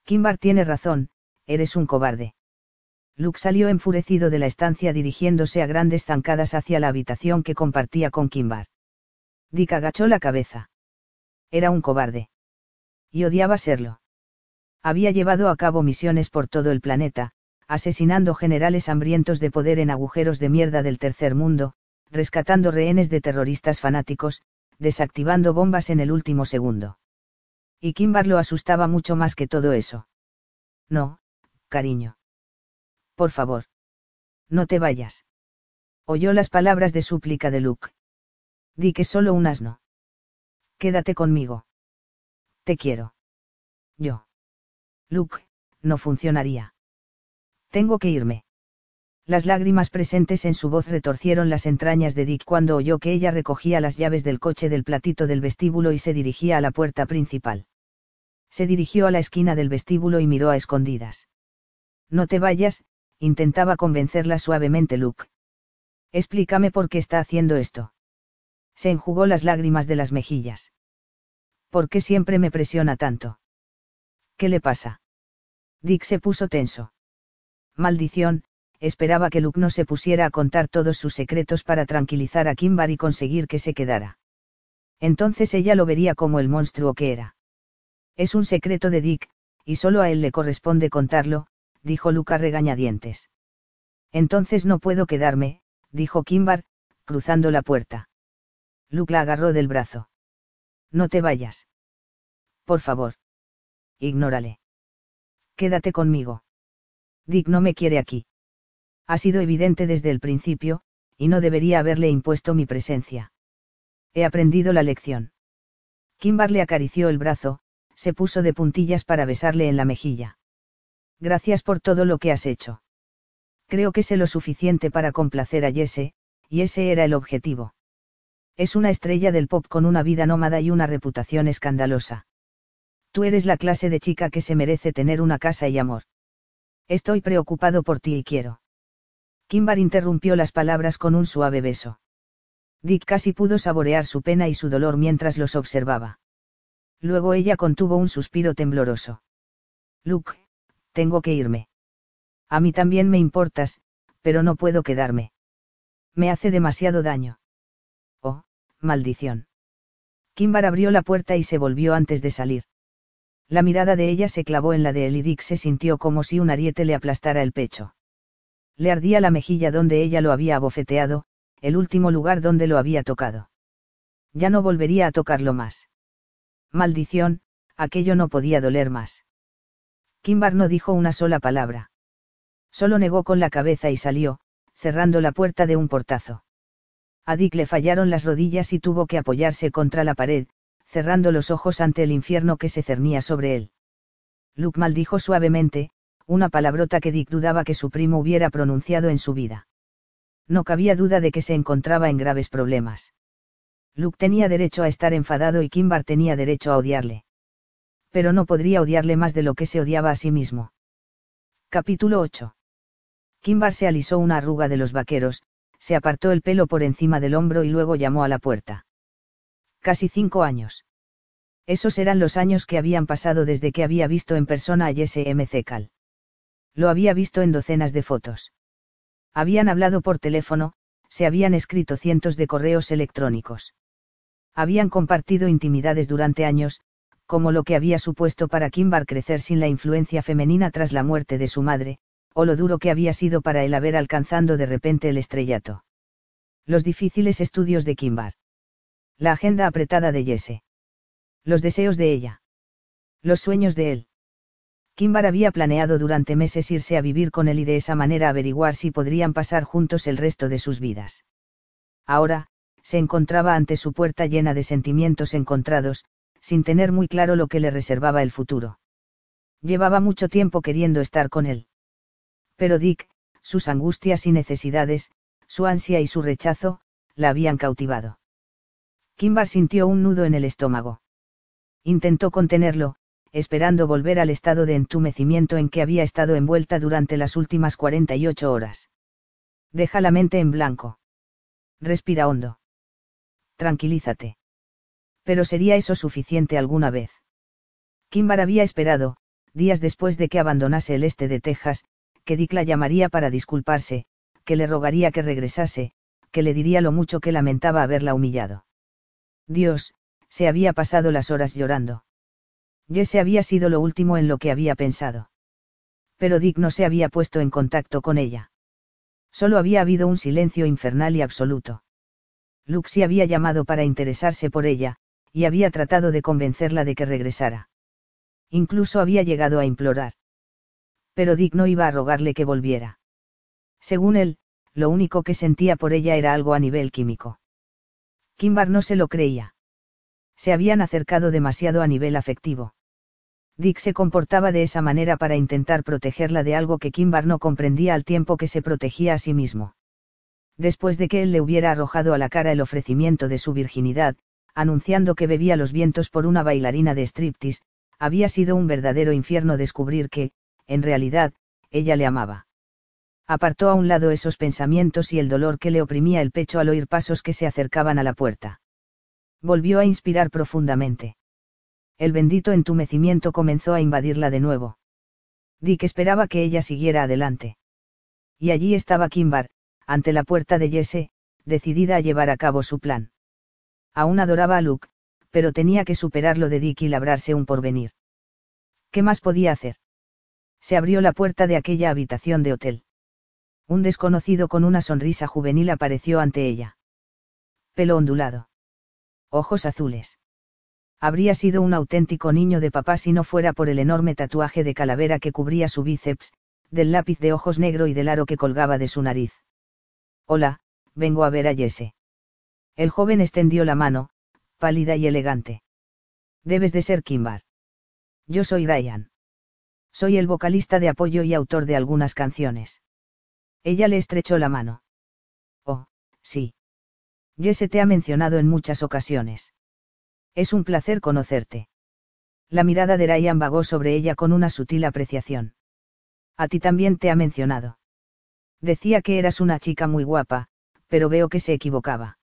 Kimbar tiene razón, eres un cobarde. Luke salió enfurecido de la estancia dirigiéndose a grandes zancadas hacia la habitación que compartía con Kimbar. Dick agachó la cabeza. Era un cobarde. Y odiaba serlo. Había llevado a cabo misiones por todo el planeta, asesinando generales hambrientos de poder en agujeros de mierda del tercer mundo, rescatando rehenes de terroristas fanáticos, desactivando bombas en el último segundo. Y Kimbar lo asustaba mucho más que todo eso. No, cariño. Por favor. No te vayas. Oyó las palabras de súplica de Luke. Di que solo un asno. Quédate conmigo. Te quiero. Yo. Luke, no funcionaría. Tengo que irme. Las lágrimas presentes en su voz retorcieron las entrañas de Dick cuando oyó que ella recogía las llaves del coche del platito del vestíbulo y se dirigía a la puerta principal. Se dirigió a la esquina del vestíbulo y miró a escondidas. No te vayas, intentaba convencerla suavemente Luke. Explícame por qué está haciendo esto. Se enjugó las lágrimas de las mejillas. ¿Por qué siempre me presiona tanto? ¿Qué le pasa? Dick se puso tenso. Maldición, esperaba que Luke no se pusiera a contar todos sus secretos para tranquilizar a Kimbar y conseguir que se quedara. Entonces ella lo vería como el monstruo que era. Es un secreto de Dick, y solo a él le corresponde contarlo, dijo Luca regañadientes. Entonces no puedo quedarme, dijo Kimbar, cruzando la puerta. Luke la agarró del brazo. No te vayas. Por favor. Ignórale. Quédate conmigo. Dick no me quiere aquí. Ha sido evidente desde el principio, y no debería haberle impuesto mi presencia. He aprendido la lección. Kimbar le acarició el brazo, se puso de puntillas para besarle en la mejilla. Gracias por todo lo que has hecho. Creo que sé lo suficiente para complacer a Jesse, y ese era el objetivo. Es una estrella del pop con una vida nómada y una reputación escandalosa. Tú eres la clase de chica que se merece tener una casa y amor. Estoy preocupado por ti y quiero. Kimbar interrumpió las palabras con un suave beso. Dick casi pudo saborear su pena y su dolor mientras los observaba. Luego ella contuvo un suspiro tembloroso. Luke, tengo que irme. A mí también me importas, pero no puedo quedarme. Me hace demasiado daño. Oh, maldición. Kimbar abrió la puerta y se volvió antes de salir. La mirada de ella se clavó en la de él y Dick se sintió como si un ariete le aplastara el pecho. Le ardía la mejilla donde ella lo había abofeteado, el último lugar donde lo había tocado. Ya no volvería a tocarlo más. Maldición, aquello no podía doler más. Kimbar no dijo una sola palabra. Solo negó con la cabeza y salió, cerrando la puerta de un portazo. A Dick le fallaron las rodillas y tuvo que apoyarse contra la pared, cerrando los ojos ante el infierno que se cernía sobre él. Luke maldijo suavemente, una palabrota que Dick dudaba que su primo hubiera pronunciado en su vida. No cabía duda de que se encontraba en graves problemas. Luke tenía derecho a estar enfadado y Kimbar tenía derecho a odiarle pero no podría odiarle más de lo que se odiaba a sí mismo. Capítulo 8. Kimbar se alisó una arruga de los vaqueros, se apartó el pelo por encima del hombro y luego llamó a la puerta. Casi cinco años. Esos eran los años que habían pasado desde que había visto en persona a Jesse M. Lo había visto en docenas de fotos. Habían hablado por teléfono, se habían escrito cientos de correos electrónicos. Habían compartido intimidades durante años, como lo que había supuesto para Kimbar crecer sin la influencia femenina tras la muerte de su madre, o lo duro que había sido para él haber alcanzado de repente el estrellato. Los difíciles estudios de Kimbar. La agenda apretada de Jesse. Los deseos de ella. Los sueños de él. Kimbar había planeado durante meses irse a vivir con él y de esa manera averiguar si podrían pasar juntos el resto de sus vidas. Ahora, se encontraba ante su puerta llena de sentimientos encontrados, sin tener muy claro lo que le reservaba el futuro. Llevaba mucho tiempo queriendo estar con él. Pero Dick, sus angustias y necesidades, su ansia y su rechazo, la habían cautivado. Kimbar sintió un nudo en el estómago. Intentó contenerlo, esperando volver al estado de entumecimiento en que había estado envuelta durante las últimas 48 horas. Deja la mente en blanco. Respira hondo. Tranquilízate. Pero ¿sería eso suficiente alguna vez? Kimbar había esperado, días después de que abandonase el este de Texas, que Dick la llamaría para disculparse, que le rogaría que regresase, que le diría lo mucho que lamentaba haberla humillado. Dios, se había pasado las horas llorando. Jesse había sido lo último en lo que había pensado. Pero Dick no se había puesto en contacto con ella. Solo había habido un silencio infernal y absoluto. Luxi había llamado para interesarse por ella, y había tratado de convencerla de que regresara. Incluso había llegado a implorar. Pero Dick no iba a rogarle que volviera. Según él, lo único que sentía por ella era algo a nivel químico. Kimbar no se lo creía. Se habían acercado demasiado a nivel afectivo. Dick se comportaba de esa manera para intentar protegerla de algo que Kimbar no comprendía al tiempo que se protegía a sí mismo. Después de que él le hubiera arrojado a la cara el ofrecimiento de su virginidad, anunciando que bebía los vientos por una bailarina de striptease, había sido un verdadero infierno descubrir que, en realidad, ella le amaba. Apartó a un lado esos pensamientos y el dolor que le oprimía el pecho al oír pasos que se acercaban a la puerta. Volvió a inspirar profundamente el bendito entumecimiento comenzó a invadirla de nuevo. Dick esperaba que ella siguiera adelante. Y allí estaba Kimbar, ante la puerta de Jesse, decidida a llevar a cabo su plan. Aún adoraba a Luke, pero tenía que superarlo de Dick y labrarse un porvenir. ¿Qué más podía hacer? Se abrió la puerta de aquella habitación de hotel. Un desconocido con una sonrisa juvenil apareció ante ella. Pelo ondulado. Ojos azules habría sido un auténtico niño de papá si no fuera por el enorme tatuaje de calavera que cubría su bíceps, del lápiz de ojos negro y del aro que colgaba de su nariz. Hola, vengo a ver a Jesse. El joven extendió la mano, pálida y elegante. Debes de ser Kimbar. Yo soy Ryan. Soy el vocalista de apoyo y autor de algunas canciones. Ella le estrechó la mano. Oh, sí. Jesse te ha mencionado en muchas ocasiones. Es un placer conocerte. La mirada de Ryan vagó sobre ella con una sutil apreciación. A ti también te ha mencionado. Decía que eras una chica muy guapa, pero veo que se equivocaba.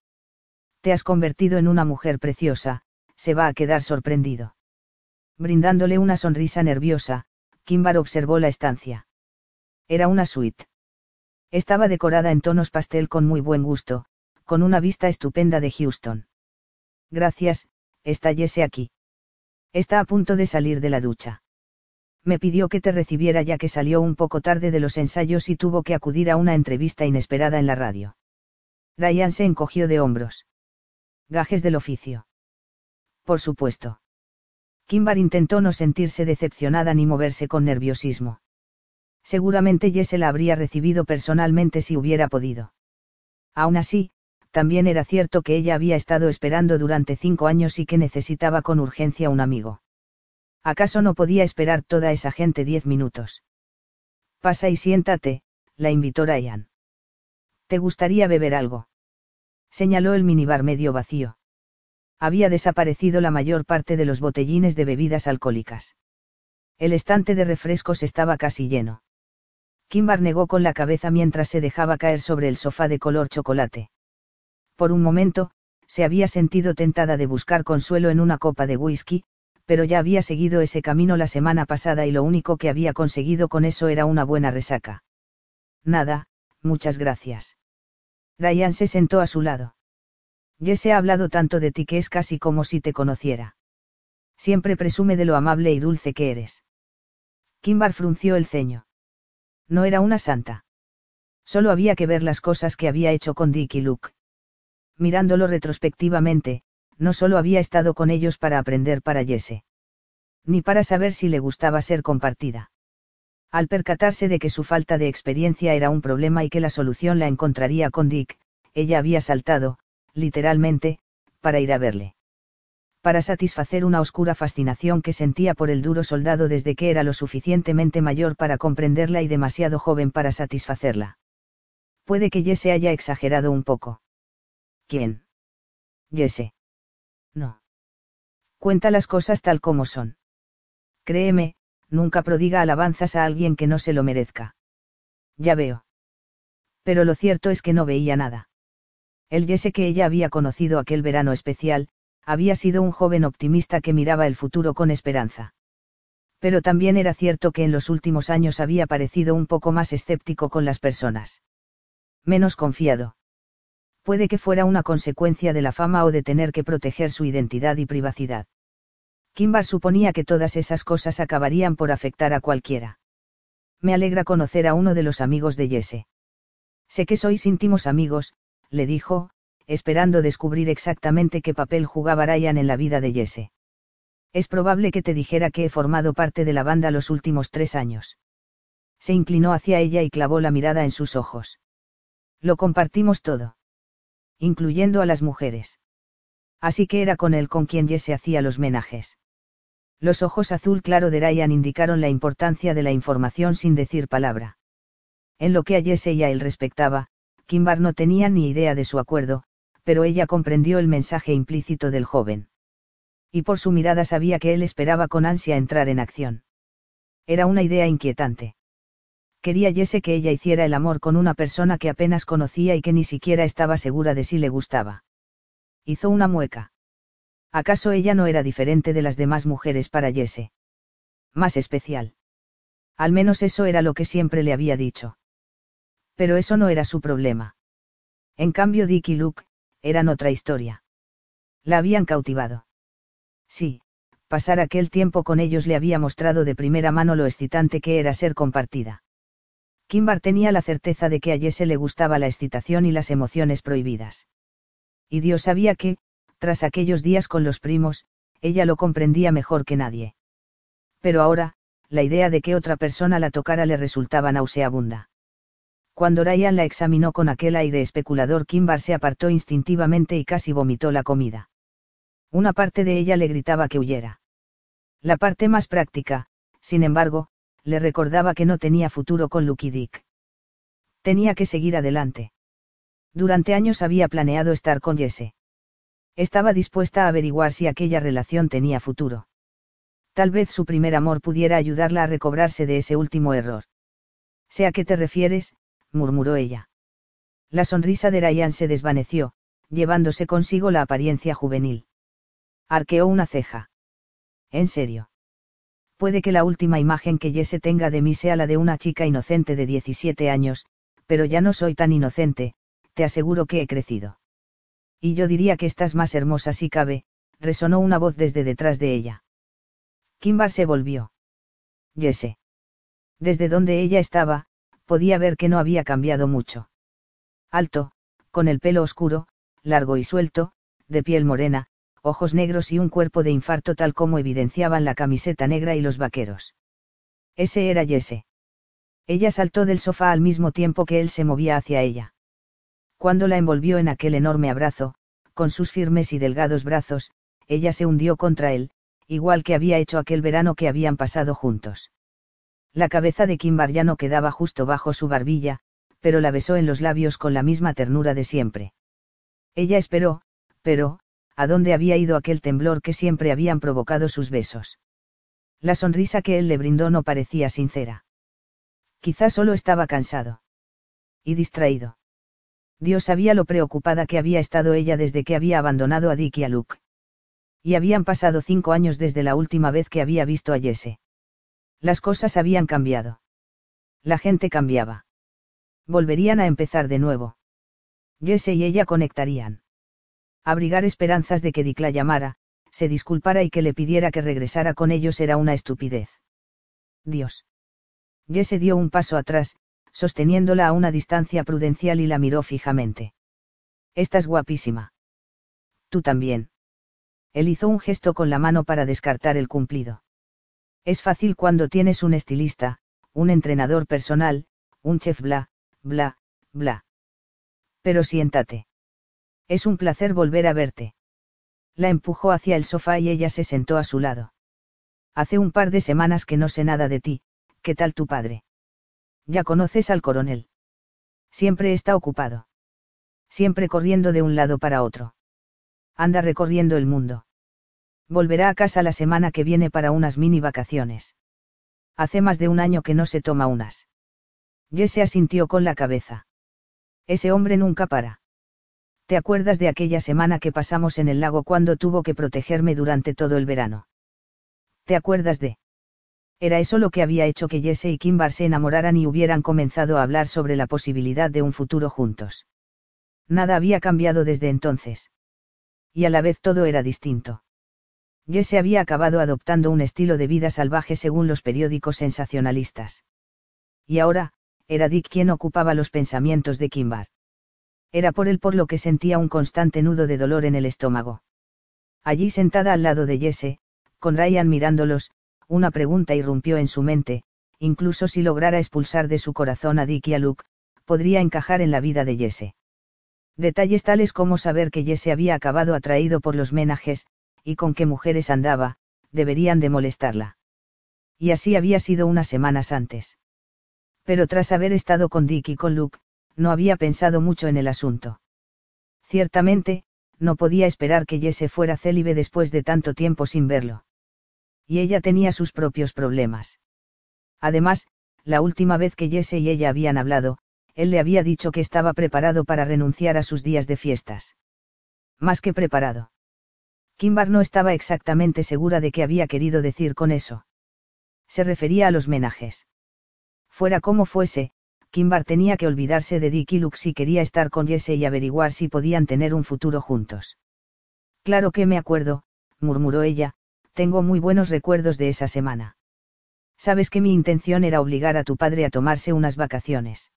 Te has convertido en una mujer preciosa, se va a quedar sorprendido. Brindándole una sonrisa nerviosa, Kimbar observó la estancia. Era una suite. Estaba decorada en tonos pastel con muy buen gusto, con una vista estupenda de Houston. Gracias, está Jesse aquí. Está a punto de salir de la ducha. Me pidió que te recibiera ya que salió un poco tarde de los ensayos y tuvo que acudir a una entrevista inesperada en la radio. Ryan se encogió de hombros. Gajes del oficio. Por supuesto. Kimbar intentó no sentirse decepcionada ni moverse con nerviosismo. Seguramente Jesse la habría recibido personalmente si hubiera podido. Aún así, también era cierto que ella había estado esperando durante cinco años y que necesitaba con urgencia un amigo. ¿Acaso no podía esperar toda esa gente diez minutos? Pasa y siéntate, la invitó Ryan. ¿Te gustaría beber algo? Señaló el minibar medio vacío. Había desaparecido la mayor parte de los botellines de bebidas alcohólicas. El estante de refrescos estaba casi lleno. Kimbar negó con la cabeza mientras se dejaba caer sobre el sofá de color chocolate por un momento, se había sentido tentada de buscar consuelo en una copa de whisky, pero ya había seguido ese camino la semana pasada y lo único que había conseguido con eso era una buena resaca. Nada, muchas gracias. Ryan se sentó a su lado. se ha hablado tanto de ti que es casi como si te conociera. Siempre presume de lo amable y dulce que eres. Kimbar frunció el ceño. No era una santa. Solo había que ver las cosas que había hecho con Dick y Luke. Mirándolo retrospectivamente, no solo había estado con ellos para aprender para Jesse. Ni para saber si le gustaba ser compartida. Al percatarse de que su falta de experiencia era un problema y que la solución la encontraría con Dick, ella había saltado, literalmente, para ir a verle. Para satisfacer una oscura fascinación que sentía por el duro soldado desde que era lo suficientemente mayor para comprenderla y demasiado joven para satisfacerla. Puede que Jesse haya exagerado un poco. ¿Quién? Jesse. No. Cuenta las cosas tal como son. Créeme, nunca prodiga alabanzas a alguien que no se lo merezca. Ya veo. Pero lo cierto es que no veía nada. El Jesse que ella había conocido aquel verano especial, había sido un joven optimista que miraba el futuro con esperanza. Pero también era cierto que en los últimos años había parecido un poco más escéptico con las personas. Menos confiado. Puede que fuera una consecuencia de la fama o de tener que proteger su identidad y privacidad. Kimbar suponía que todas esas cosas acabarían por afectar a cualquiera. Me alegra conocer a uno de los amigos de Jesse. Sé que sois íntimos amigos, le dijo, esperando descubrir exactamente qué papel jugaba Ryan en la vida de Jesse. Es probable que te dijera que he formado parte de la banda los últimos tres años. Se inclinó hacia ella y clavó la mirada en sus ojos. Lo compartimos todo. Incluyendo a las mujeres. Así que era con él con quien Jesse hacía los menajes. Los ojos azul claro de Ryan indicaron la importancia de la información sin decir palabra. En lo que a Jesse y a él respectaba, Kimbar no tenía ni idea de su acuerdo, pero ella comprendió el mensaje implícito del joven. Y por su mirada sabía que él esperaba con ansia entrar en acción. Era una idea inquietante. Quería Jesse que ella hiciera el amor con una persona que apenas conocía y que ni siquiera estaba segura de si le gustaba. Hizo una mueca. ¿Acaso ella no era diferente de las demás mujeres para Jesse? Más especial. Al menos eso era lo que siempre le había dicho. Pero eso no era su problema. En cambio Dick y Luke, eran otra historia. La habían cautivado. Sí, pasar aquel tiempo con ellos le había mostrado de primera mano lo excitante que era ser compartida. Kimbar tenía la certeza de que a Jesse le gustaba la excitación y las emociones prohibidas. Y Dios sabía que, tras aquellos días con los primos, ella lo comprendía mejor que nadie. Pero ahora, la idea de que otra persona la tocara le resultaba nauseabunda. Cuando Ryan la examinó con aquel aire especulador, Kimbar se apartó instintivamente y casi vomitó la comida. Una parte de ella le gritaba que huyera. La parte más práctica, sin embargo, le recordaba que no tenía futuro con Lucky Dick. Tenía que seguir adelante. Durante años había planeado estar con Jesse. Estaba dispuesta a averiguar si aquella relación tenía futuro. Tal vez su primer amor pudiera ayudarla a recobrarse de ese último error. Sé a qué te refieres, murmuró ella. La sonrisa de Ryan se desvaneció, llevándose consigo la apariencia juvenil. Arqueó una ceja. ¿En serio? Puede que la última imagen que Jesse tenga de mí sea la de una chica inocente de 17 años, pero ya no soy tan inocente, te aseguro que he crecido. Y yo diría que estás más hermosa si cabe, resonó una voz desde detrás de ella. Kimbar se volvió. Jesse. Desde donde ella estaba, podía ver que no había cambiado mucho. Alto, con el pelo oscuro, largo y suelto, de piel morena, ojos negros y un cuerpo de infarto tal como evidenciaban la camiseta negra y los vaqueros. Ese era Jesse. Ella saltó del sofá al mismo tiempo que él se movía hacia ella. Cuando la envolvió en aquel enorme abrazo, con sus firmes y delgados brazos, ella se hundió contra él, igual que había hecho aquel verano que habían pasado juntos. La cabeza de Kimbar ya no quedaba justo bajo su barbilla, pero la besó en los labios con la misma ternura de siempre. Ella esperó, pero, ¿a dónde había ido aquel temblor que siempre habían provocado sus besos? La sonrisa que él le brindó no parecía sincera. Quizá solo estaba cansado. Y distraído. Dios sabía lo preocupada que había estado ella desde que había abandonado a Dick y a Luke. Y habían pasado cinco años desde la última vez que había visto a Jesse. Las cosas habían cambiado. La gente cambiaba. Volverían a empezar de nuevo. Jesse y ella conectarían. Abrigar esperanzas de que Dick la llamara, se disculpara y que le pidiera que regresara con ellos era una estupidez. Dios. Jesse dio un paso atrás, sosteniéndola a una distancia prudencial y la miró fijamente. Estás guapísima. Tú también. Él hizo un gesto con la mano para descartar el cumplido. Es fácil cuando tienes un estilista, un entrenador personal, un chef bla, bla, bla. Pero siéntate. Es un placer volver a verte. La empujó hacia el sofá y ella se sentó a su lado. Hace un par de semanas que no sé nada de ti, ¿qué tal tu padre? Ya conoces al coronel. Siempre está ocupado. Siempre corriendo de un lado para otro. Anda recorriendo el mundo. Volverá a casa la semana que viene para unas mini vacaciones. Hace más de un año que no se toma unas. Jesse asintió con la cabeza. Ese hombre nunca para. ¿Te acuerdas de aquella semana que pasamos en el lago cuando tuvo que protegerme durante todo el verano? ¿Te acuerdas de? Era eso lo que había hecho que Jesse y Kimbar se enamoraran y hubieran comenzado a hablar sobre la posibilidad de un futuro juntos. Nada había cambiado desde entonces. Y a la vez todo era distinto. Jesse había acabado adoptando un estilo de vida salvaje según los periódicos sensacionalistas. Y ahora, era Dick quien ocupaba los pensamientos de Kimbar. Era por él por lo que sentía un constante nudo de dolor en el estómago. Allí sentada al lado de Jesse, con Ryan mirándolos, una pregunta irrumpió en su mente, incluso si lograra expulsar de su corazón a Dick y a Luke, podría encajar en la vida de Jesse. Detalles tales como saber que Jesse había acabado atraído por los menajes, y con qué mujeres andaba, deberían de molestarla. Y así había sido unas semanas antes. Pero tras haber estado con Dick y con Luke, no había pensado mucho en el asunto. Ciertamente, no podía esperar que Jesse fuera célibe después de tanto tiempo sin verlo. Y ella tenía sus propios problemas. Además, la última vez que Jesse y ella habían hablado, él le había dicho que estaba preparado para renunciar a sus días de fiestas. Más que preparado. Kimbar no estaba exactamente segura de qué había querido decir con eso. Se refería a los menajes. Fuera como fuese, Kimbar tenía que olvidarse de Dick y Luke si quería estar con Jesse y averiguar si podían tener un futuro juntos. Claro que me acuerdo, murmuró ella, tengo muy buenos recuerdos de esa semana. Sabes que mi intención era obligar a tu padre a tomarse unas vacaciones.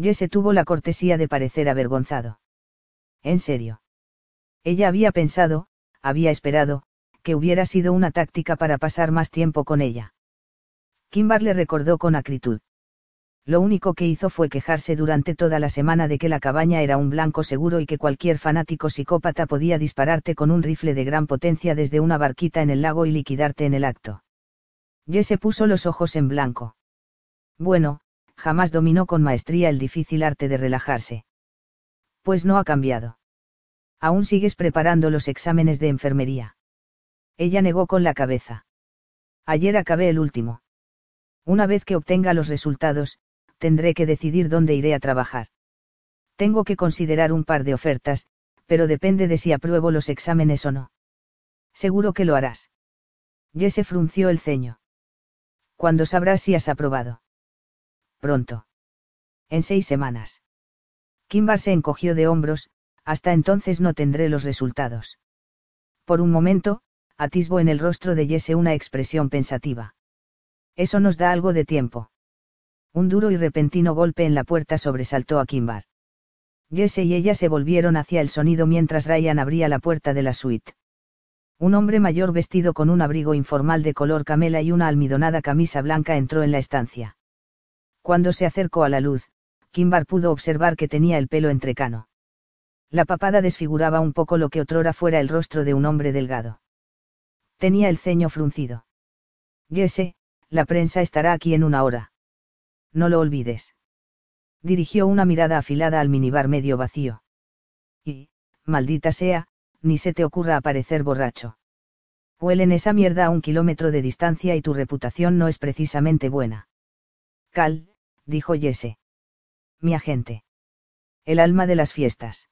Jesse tuvo la cortesía de parecer avergonzado. En serio. Ella había pensado, había esperado, que hubiera sido una táctica para pasar más tiempo con ella. Kimbar le recordó con acritud lo único que hizo fue quejarse durante toda la semana de que la cabaña era un blanco seguro y que cualquier fanático psicópata podía dispararte con un rifle de gran potencia desde una barquita en el lago y liquidarte en el acto. Jesse puso los ojos en blanco. Bueno, jamás dominó con maestría el difícil arte de relajarse. Pues no ha cambiado. Aún sigues preparando los exámenes de enfermería. Ella negó con la cabeza. Ayer acabé el último. Una vez que obtenga los resultados, tendré que decidir dónde iré a trabajar. Tengo que considerar un par de ofertas, pero depende de si apruebo los exámenes o no. Seguro que lo harás. Jesse frunció el ceño. ¿Cuándo sabrás si has aprobado? Pronto. En seis semanas. Kimbar se encogió de hombros, hasta entonces no tendré los resultados. Por un momento, atisbo en el rostro de Jesse una expresión pensativa. Eso nos da algo de tiempo. Un duro y repentino golpe en la puerta sobresaltó a Kimbar. Jesse y ella se volvieron hacia el sonido mientras Ryan abría la puerta de la suite. Un hombre mayor vestido con un abrigo informal de color camela y una almidonada camisa blanca entró en la estancia. Cuando se acercó a la luz, Kimbar pudo observar que tenía el pelo entrecano. La papada desfiguraba un poco lo que otrora fuera el rostro de un hombre delgado. Tenía el ceño fruncido. Jesse, la prensa estará aquí en una hora no lo olvides. Dirigió una mirada afilada al minibar medio vacío. Y, maldita sea, ni se te ocurra aparecer borracho. Huelen esa mierda a un kilómetro de distancia y tu reputación no es precisamente buena. Cal, dijo Jesse. Mi agente. El alma de las fiestas.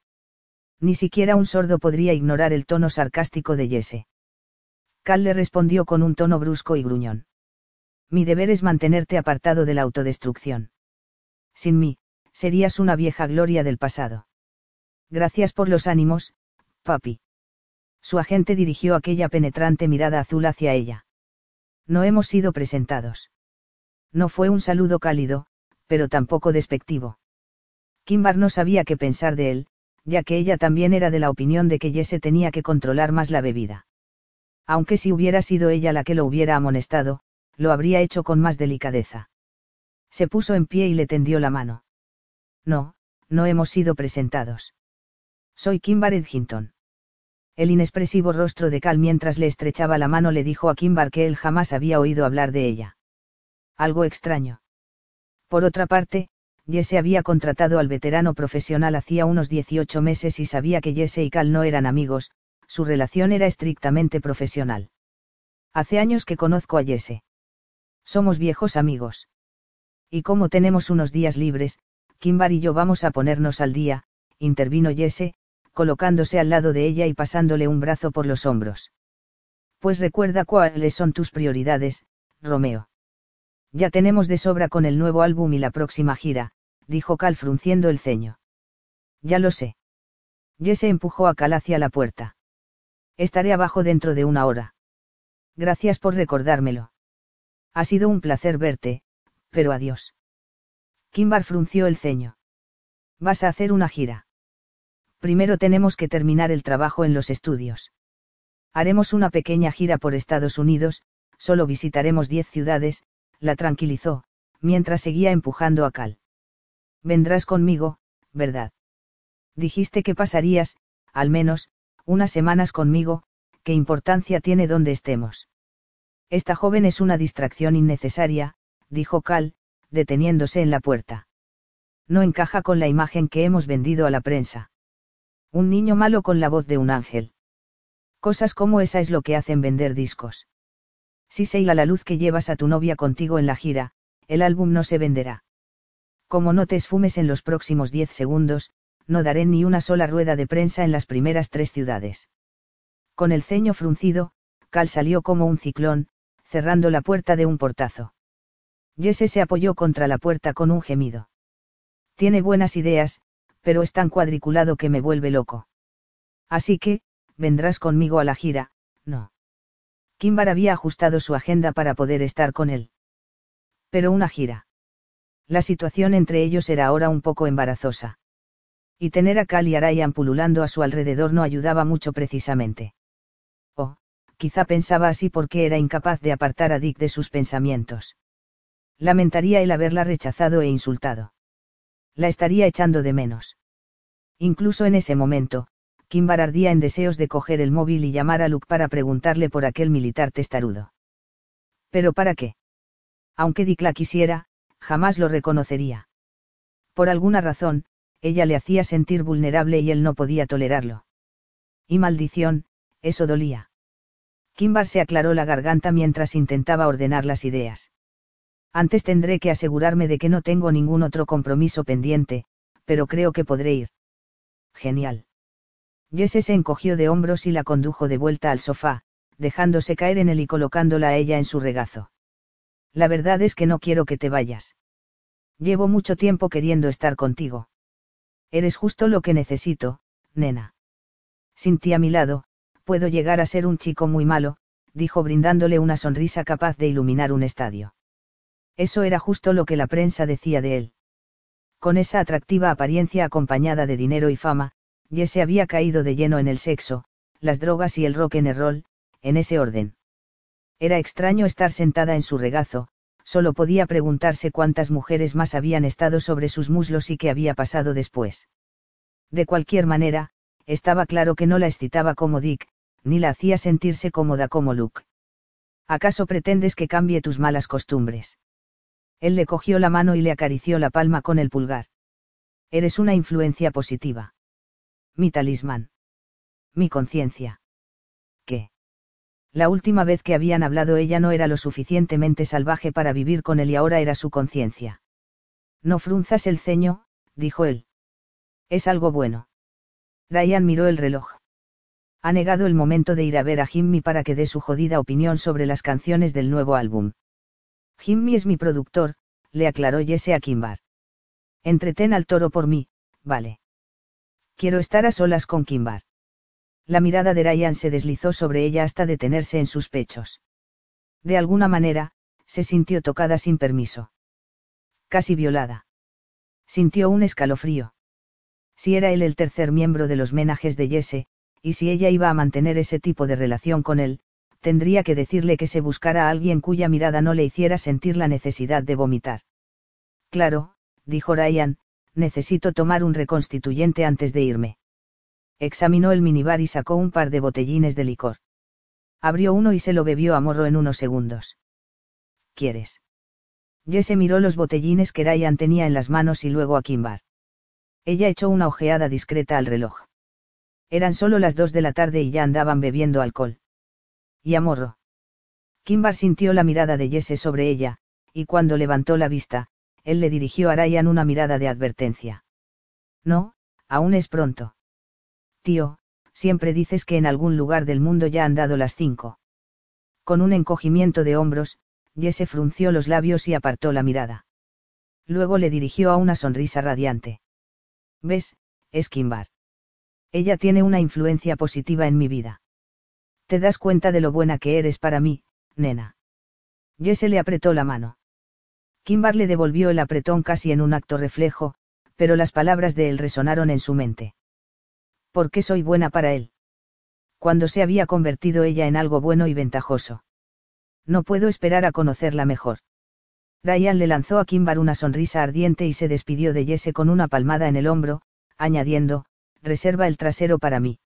Ni siquiera un sordo podría ignorar el tono sarcástico de Jesse. Cal le respondió con un tono brusco y gruñón mi deber es mantenerte apartado de la autodestrucción. Sin mí, serías una vieja gloria del pasado. Gracias por los ánimos, papi. Su agente dirigió aquella penetrante mirada azul hacia ella. No hemos sido presentados. No fue un saludo cálido, pero tampoco despectivo. Kimbar no sabía qué pensar de él, ya que ella también era de la opinión de que Jesse tenía que controlar más la bebida. Aunque si hubiera sido ella la que lo hubiera amonestado, lo habría hecho con más delicadeza. Se puso en pie y le tendió la mano. No, no hemos sido presentados. Soy Kimbar Edginton. El inexpresivo rostro de Cal mientras le estrechaba la mano le dijo a Kimbar que él jamás había oído hablar de ella. Algo extraño. Por otra parte, Jesse había contratado al veterano profesional hacía unos 18 meses y sabía que Jesse y Cal no eran amigos, su relación era estrictamente profesional. Hace años que conozco a Jesse. Somos viejos amigos. Y como tenemos unos días libres, Kimbar y yo vamos a ponernos al día, intervino Jesse, colocándose al lado de ella y pasándole un brazo por los hombros. Pues recuerda cuáles son tus prioridades, Romeo. Ya tenemos de sobra con el nuevo álbum y la próxima gira, dijo Cal frunciendo el ceño. Ya lo sé. Jesse empujó a Cal hacia la puerta. Estaré abajo dentro de una hora. Gracias por recordármelo. Ha sido un placer verte, pero adiós. Kimbar frunció el ceño. Vas a hacer una gira primero tenemos que terminar el trabajo en los estudios. Haremos una pequeña gira por Estados Unidos, solo visitaremos diez ciudades, la tranquilizó, mientras seguía empujando a Cal. Vendrás conmigo, ¿verdad? Dijiste que pasarías, al menos, unas semanas conmigo, ¿qué importancia tiene donde estemos? Esta joven es una distracción innecesaria, dijo Cal, deteniéndose en la puerta. No encaja con la imagen que hemos vendido a la prensa. Un niño malo con la voz de un ángel. Cosas como esa es lo que hacen vender discos. Si se hila la luz que llevas a tu novia contigo en la gira, el álbum no se venderá. Como no te esfumes en los próximos 10 segundos, no daré ni una sola rueda de prensa en las primeras tres ciudades. Con el ceño fruncido, Cal salió como un ciclón, cerrando la puerta de un portazo. Jesse se apoyó contra la puerta con un gemido. Tiene buenas ideas, pero es tan cuadriculado que me vuelve loco. Así que, vendrás conmigo a la gira, no. Kimbar había ajustado su agenda para poder estar con él. Pero una gira. La situación entre ellos era ahora un poco embarazosa. Y tener a Cal y a Ryan pululando a su alrededor no ayudaba mucho precisamente. Quizá pensaba así porque era incapaz de apartar a Dick de sus pensamientos. Lamentaría el haberla rechazado e insultado la estaría echando de menos. Incluso en ese momento, Kimbar ardía en deseos de coger el móvil y llamar a Luke para preguntarle por aquel militar testarudo. ¿Pero para qué? Aunque Dick la quisiera, jamás lo reconocería. Por alguna razón, ella le hacía sentir vulnerable y él no podía tolerarlo. Y maldición, eso dolía. Kimbar se aclaró la garganta mientras intentaba ordenar las ideas. Antes tendré que asegurarme de que no tengo ningún otro compromiso pendiente, pero creo que podré ir. Genial. Jesse se encogió de hombros y la condujo de vuelta al sofá, dejándose caer en él y colocándola a ella en su regazo. La verdad es que no quiero que te vayas. Llevo mucho tiempo queriendo estar contigo. Eres justo lo que necesito, nena. Sin ti a mi lado, puedo llegar a ser un chico muy malo, dijo brindándole una sonrisa capaz de iluminar un estadio. Eso era justo lo que la prensa decía de él. Con esa atractiva apariencia acompañada de dinero y fama, Jesse había caído de lleno en el sexo, las drogas y el rock el roll, en ese orden. Era extraño estar sentada en su regazo, solo podía preguntarse cuántas mujeres más habían estado sobre sus muslos y qué había pasado después. De cualquier manera, estaba claro que no la excitaba como Dick, ni la hacía sentirse cómoda como Luke. ¿Acaso pretendes que cambie tus malas costumbres? Él le cogió la mano y le acarició la palma con el pulgar. Eres una influencia positiva. Mi talismán. Mi conciencia. ¿Qué? La última vez que habían hablado ella no era lo suficientemente salvaje para vivir con él y ahora era su conciencia. No frunzas el ceño, dijo él. Es algo bueno. Ryan miró el reloj. Ha negado el momento de ir a ver a Jimmy para que dé su jodida opinión sobre las canciones del nuevo álbum. Jimmy es mi productor, le aclaró Jesse a Kimbar. Entretén al toro por mí, vale. Quiero estar a solas con Kimbar. La mirada de Ryan se deslizó sobre ella hasta detenerse en sus pechos. De alguna manera, se sintió tocada sin permiso. Casi violada. Sintió un escalofrío. Si era él el tercer miembro de los menajes de Jesse, y si ella iba a mantener ese tipo de relación con él, tendría que decirle que se buscara a alguien cuya mirada no le hiciera sentir la necesidad de vomitar. Claro, dijo Ryan, necesito tomar un reconstituyente antes de irme. Examinó el minibar y sacó un par de botellines de licor. Abrió uno y se lo bebió a morro en unos segundos. ¿Quieres? Jesse miró los botellines que Ryan tenía en las manos y luego a Kimbar. Ella echó una ojeada discreta al reloj. Eran solo las dos de la tarde y ya andaban bebiendo alcohol. Y a morro. Kimbar sintió la mirada de Jesse sobre ella, y cuando levantó la vista, él le dirigió a Ryan una mirada de advertencia. No, aún es pronto. Tío, siempre dices que en algún lugar del mundo ya han dado las cinco. Con un encogimiento de hombros, Jesse frunció los labios y apartó la mirada. Luego le dirigió a una sonrisa radiante. ¿Ves, Esquimbar? Ella tiene una influencia positiva en mi vida. ¿Te das cuenta de lo buena que eres para mí, nena? Jesse le apretó la mano. Kimbar le devolvió el apretón casi en un acto reflejo, pero las palabras de él resonaron en su mente. ¿Por qué soy buena para él? Cuando se había convertido ella en algo bueno y ventajoso. No puedo esperar a conocerla mejor. Ryan le lanzó a Kimbar una sonrisa ardiente y se despidió de Jesse con una palmada en el hombro, añadiendo, reserva el trasero para mí.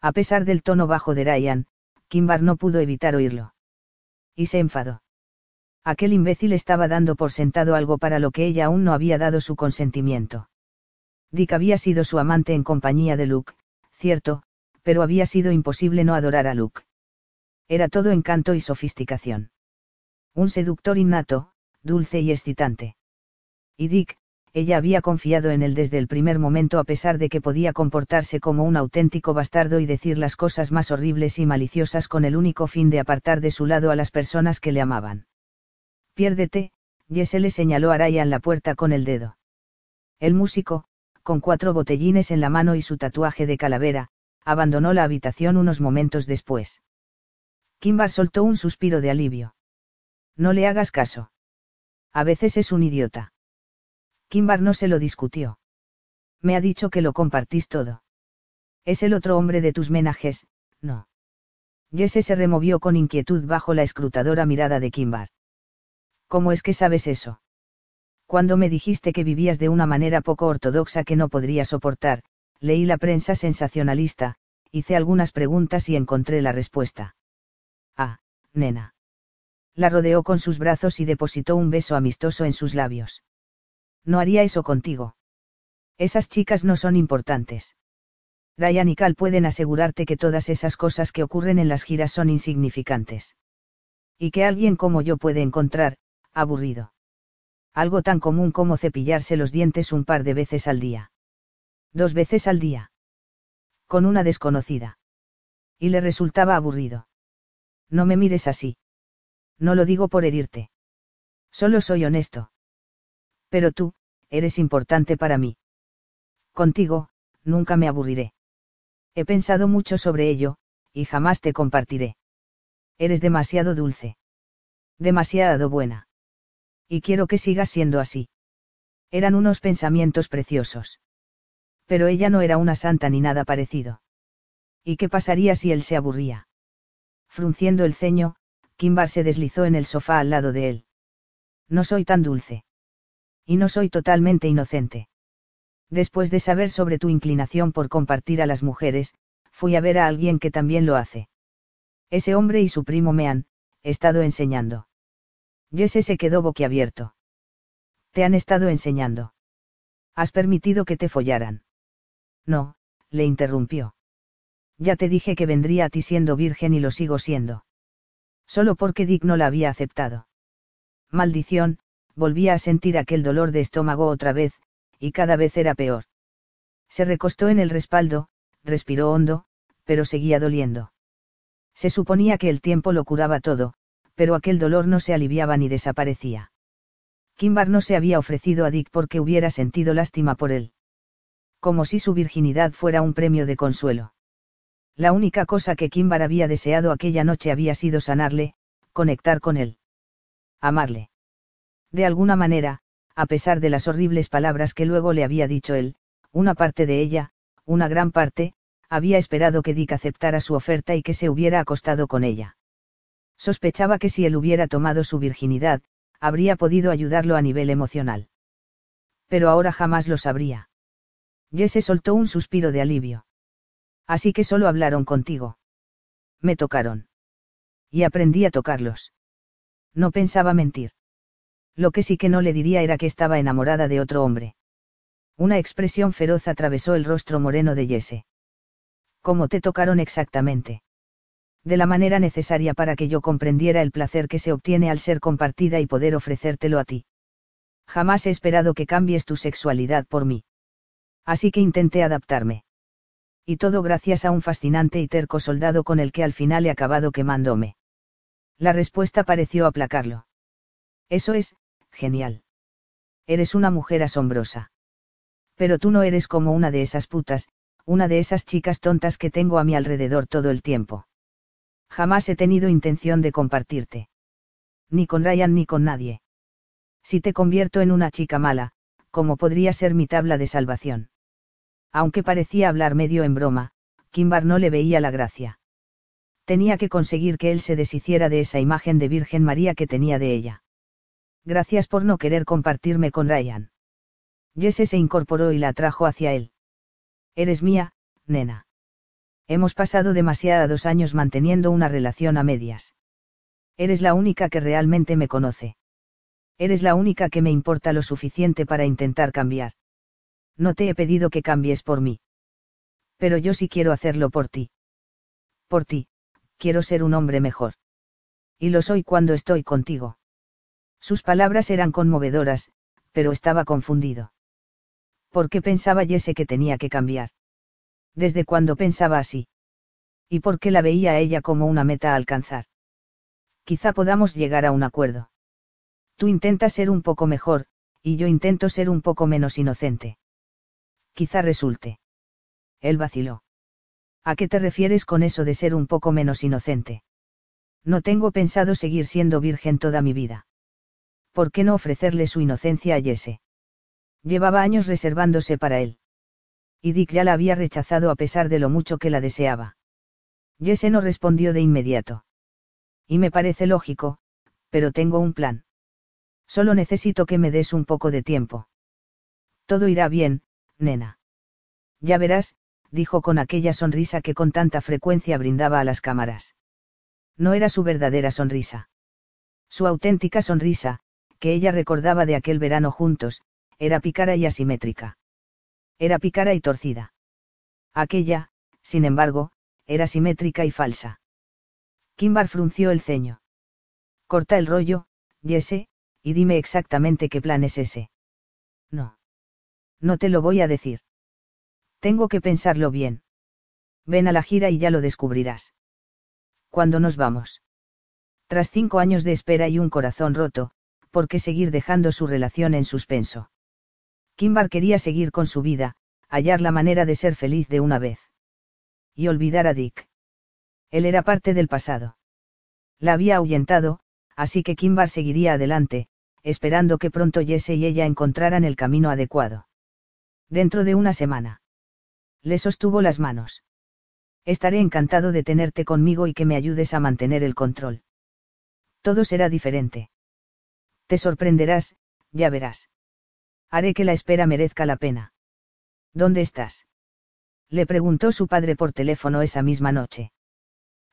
A pesar del tono bajo de Ryan, Kimbar no pudo evitar oírlo. Y se enfadó. Aquel imbécil estaba dando por sentado algo para lo que ella aún no había dado su consentimiento. Dick había sido su amante en compañía de Luke, cierto, pero había sido imposible no adorar a Luke. Era todo encanto y sofisticación. Un seductor innato, dulce y excitante. Y Dick, ella había confiado en él desde el primer momento a pesar de que podía comportarse como un auténtico bastardo y decir las cosas más horribles y maliciosas con el único fin de apartar de su lado a las personas que le amaban. Piérdete, Jesse le señaló a Ryan la puerta con el dedo. El músico, con cuatro botellines en la mano y su tatuaje de calavera, abandonó la habitación unos momentos después. Kimbar soltó un suspiro de alivio. No le hagas caso. A veces es un idiota. Kimbar no se lo discutió. Me ha dicho que lo compartís todo. Es el otro hombre de tus menajes, no. Jesse se removió con inquietud bajo la escrutadora mirada de Kimbar. ¿Cómo es que sabes eso? Cuando me dijiste que vivías de una manera poco ortodoxa que no podría soportar, leí la prensa sensacionalista, hice algunas preguntas y encontré la respuesta. Ah, nena. La rodeó con sus brazos y depositó un beso amistoso en sus labios. No haría eso contigo. Esas chicas no son importantes. Ryan y Cal pueden asegurarte que todas esas cosas que ocurren en las giras son insignificantes. Y que alguien como yo puede encontrar, aburrido algo tan común como cepillarse los dientes un par de veces al día. Dos veces al día. Con una desconocida. Y le resultaba aburrido. No me mires así. No lo digo por herirte. Solo soy honesto. Pero tú, eres importante para mí. Contigo, nunca me aburriré. He pensado mucho sobre ello, y jamás te compartiré. Eres demasiado dulce. Demasiado buena. Y quiero que siga siendo así. Eran unos pensamientos preciosos. Pero ella no era una santa ni nada parecido. ¿Y qué pasaría si él se aburría? Frunciendo el ceño, Kimbar se deslizó en el sofá al lado de él. No soy tan dulce. Y no soy totalmente inocente. Después de saber sobre tu inclinación por compartir a las mujeres, fui a ver a alguien que también lo hace. Ese hombre y su primo me han, estado enseñando. Jesse se quedó boquiabierto. Te han estado enseñando. Has permitido que te follaran. No, le interrumpió. Ya te dije que vendría a ti siendo virgen y lo sigo siendo. Solo porque Dick no la había aceptado. Maldición, volvía a sentir aquel dolor de estómago otra vez, y cada vez era peor. Se recostó en el respaldo, respiró hondo, pero seguía doliendo. Se suponía que el tiempo lo curaba todo, pero aquel dolor no se aliviaba ni desaparecía. Kimbar no se había ofrecido a Dick porque hubiera sentido lástima por él. Como si su virginidad fuera un premio de consuelo. La única cosa que Kimbar había deseado aquella noche había sido sanarle, conectar con él. Amarle. De alguna manera, a pesar de las horribles palabras que luego le había dicho él, una parte de ella, una gran parte, había esperado que Dick aceptara su oferta y que se hubiera acostado con ella. Sospechaba que si él hubiera tomado su virginidad, habría podido ayudarlo a nivel emocional. Pero ahora jamás lo sabría. Jesse soltó un suspiro de alivio. Así que solo hablaron contigo. Me tocaron. Y aprendí a tocarlos. No pensaba mentir. Lo que sí que no le diría era que estaba enamorada de otro hombre. Una expresión feroz atravesó el rostro moreno de Jesse. ¿Cómo te tocaron exactamente? De la manera necesaria para que yo comprendiera el placer que se obtiene al ser compartida y poder ofrecértelo a ti. Jamás he esperado que cambies tu sexualidad por mí. Así que intenté adaptarme. Y todo gracias a un fascinante y terco soldado con el que al final he acabado quemándome. La respuesta pareció aplacarlo. Eso es, genial. Eres una mujer asombrosa. Pero tú no eres como una de esas putas, una de esas chicas tontas que tengo a mi alrededor todo el tiempo. Jamás he tenido intención de compartirte. Ni con Ryan ni con nadie. Si te convierto en una chica mala, ¿cómo podría ser mi tabla de salvación? Aunque parecía hablar medio en broma, Kimbar no le veía la gracia. Tenía que conseguir que él se deshiciera de esa imagen de Virgen María que tenía de ella. Gracias por no querer compartirme con Ryan. Jesse se incorporó y la atrajo hacia él. Eres mía, nena. Hemos pasado demasiados años manteniendo una relación a medias. Eres la única que realmente me conoce. Eres la única que me importa lo suficiente para intentar cambiar. No te he pedido que cambies por mí. Pero yo sí quiero hacerlo por ti. Por ti, quiero ser un hombre mejor. Y lo soy cuando estoy contigo. Sus palabras eran conmovedoras, pero estaba confundido. ¿Por qué pensaba Jesse que tenía que cambiar? ¿Desde cuándo pensaba así? ¿Y por qué la veía a ella como una meta a alcanzar? Quizá podamos llegar a un acuerdo. Tú intentas ser un poco mejor, y yo intento ser un poco menos inocente. Quizá resulte. Él vaciló. ¿A qué te refieres con eso de ser un poco menos inocente? No tengo pensado seguir siendo virgen toda mi vida. ¿Por qué no ofrecerle su inocencia a Jesse? Llevaba años reservándose para él. Y Dick ya la había rechazado a pesar de lo mucho que la deseaba. Jesse no respondió de inmediato. Y me parece lógico, pero tengo un plan. Solo necesito que me des un poco de tiempo. Todo irá bien, nena. Ya verás, dijo con aquella sonrisa que con tanta frecuencia brindaba a las cámaras. No era su verdadera sonrisa. Su auténtica sonrisa, que ella recordaba de aquel verano juntos, era pícara y asimétrica. Era pícara y torcida. Aquella, sin embargo, era simétrica y falsa. Kimbar frunció el ceño. Corta el rollo, Jesse, y dime exactamente qué plan es ese. No. No te lo voy a decir. Tengo que pensarlo bien. Ven a la gira y ya lo descubrirás. ¿Cuándo nos vamos? Tras cinco años de espera y un corazón roto, ¿por qué seguir dejando su relación en suspenso? Kimbar quería seguir con su vida, hallar la manera de ser feliz de una vez. Y olvidar a Dick. Él era parte del pasado. La había ahuyentado, así que Kimbar seguiría adelante, esperando que pronto Jesse y ella encontraran el camino adecuado. Dentro de una semana. Le sostuvo las manos. Estaré encantado de tenerte conmigo y que me ayudes a mantener el control. Todo será diferente. Te sorprenderás, ya verás. Haré que la espera merezca la pena. ¿Dónde estás? Le preguntó su padre por teléfono esa misma noche.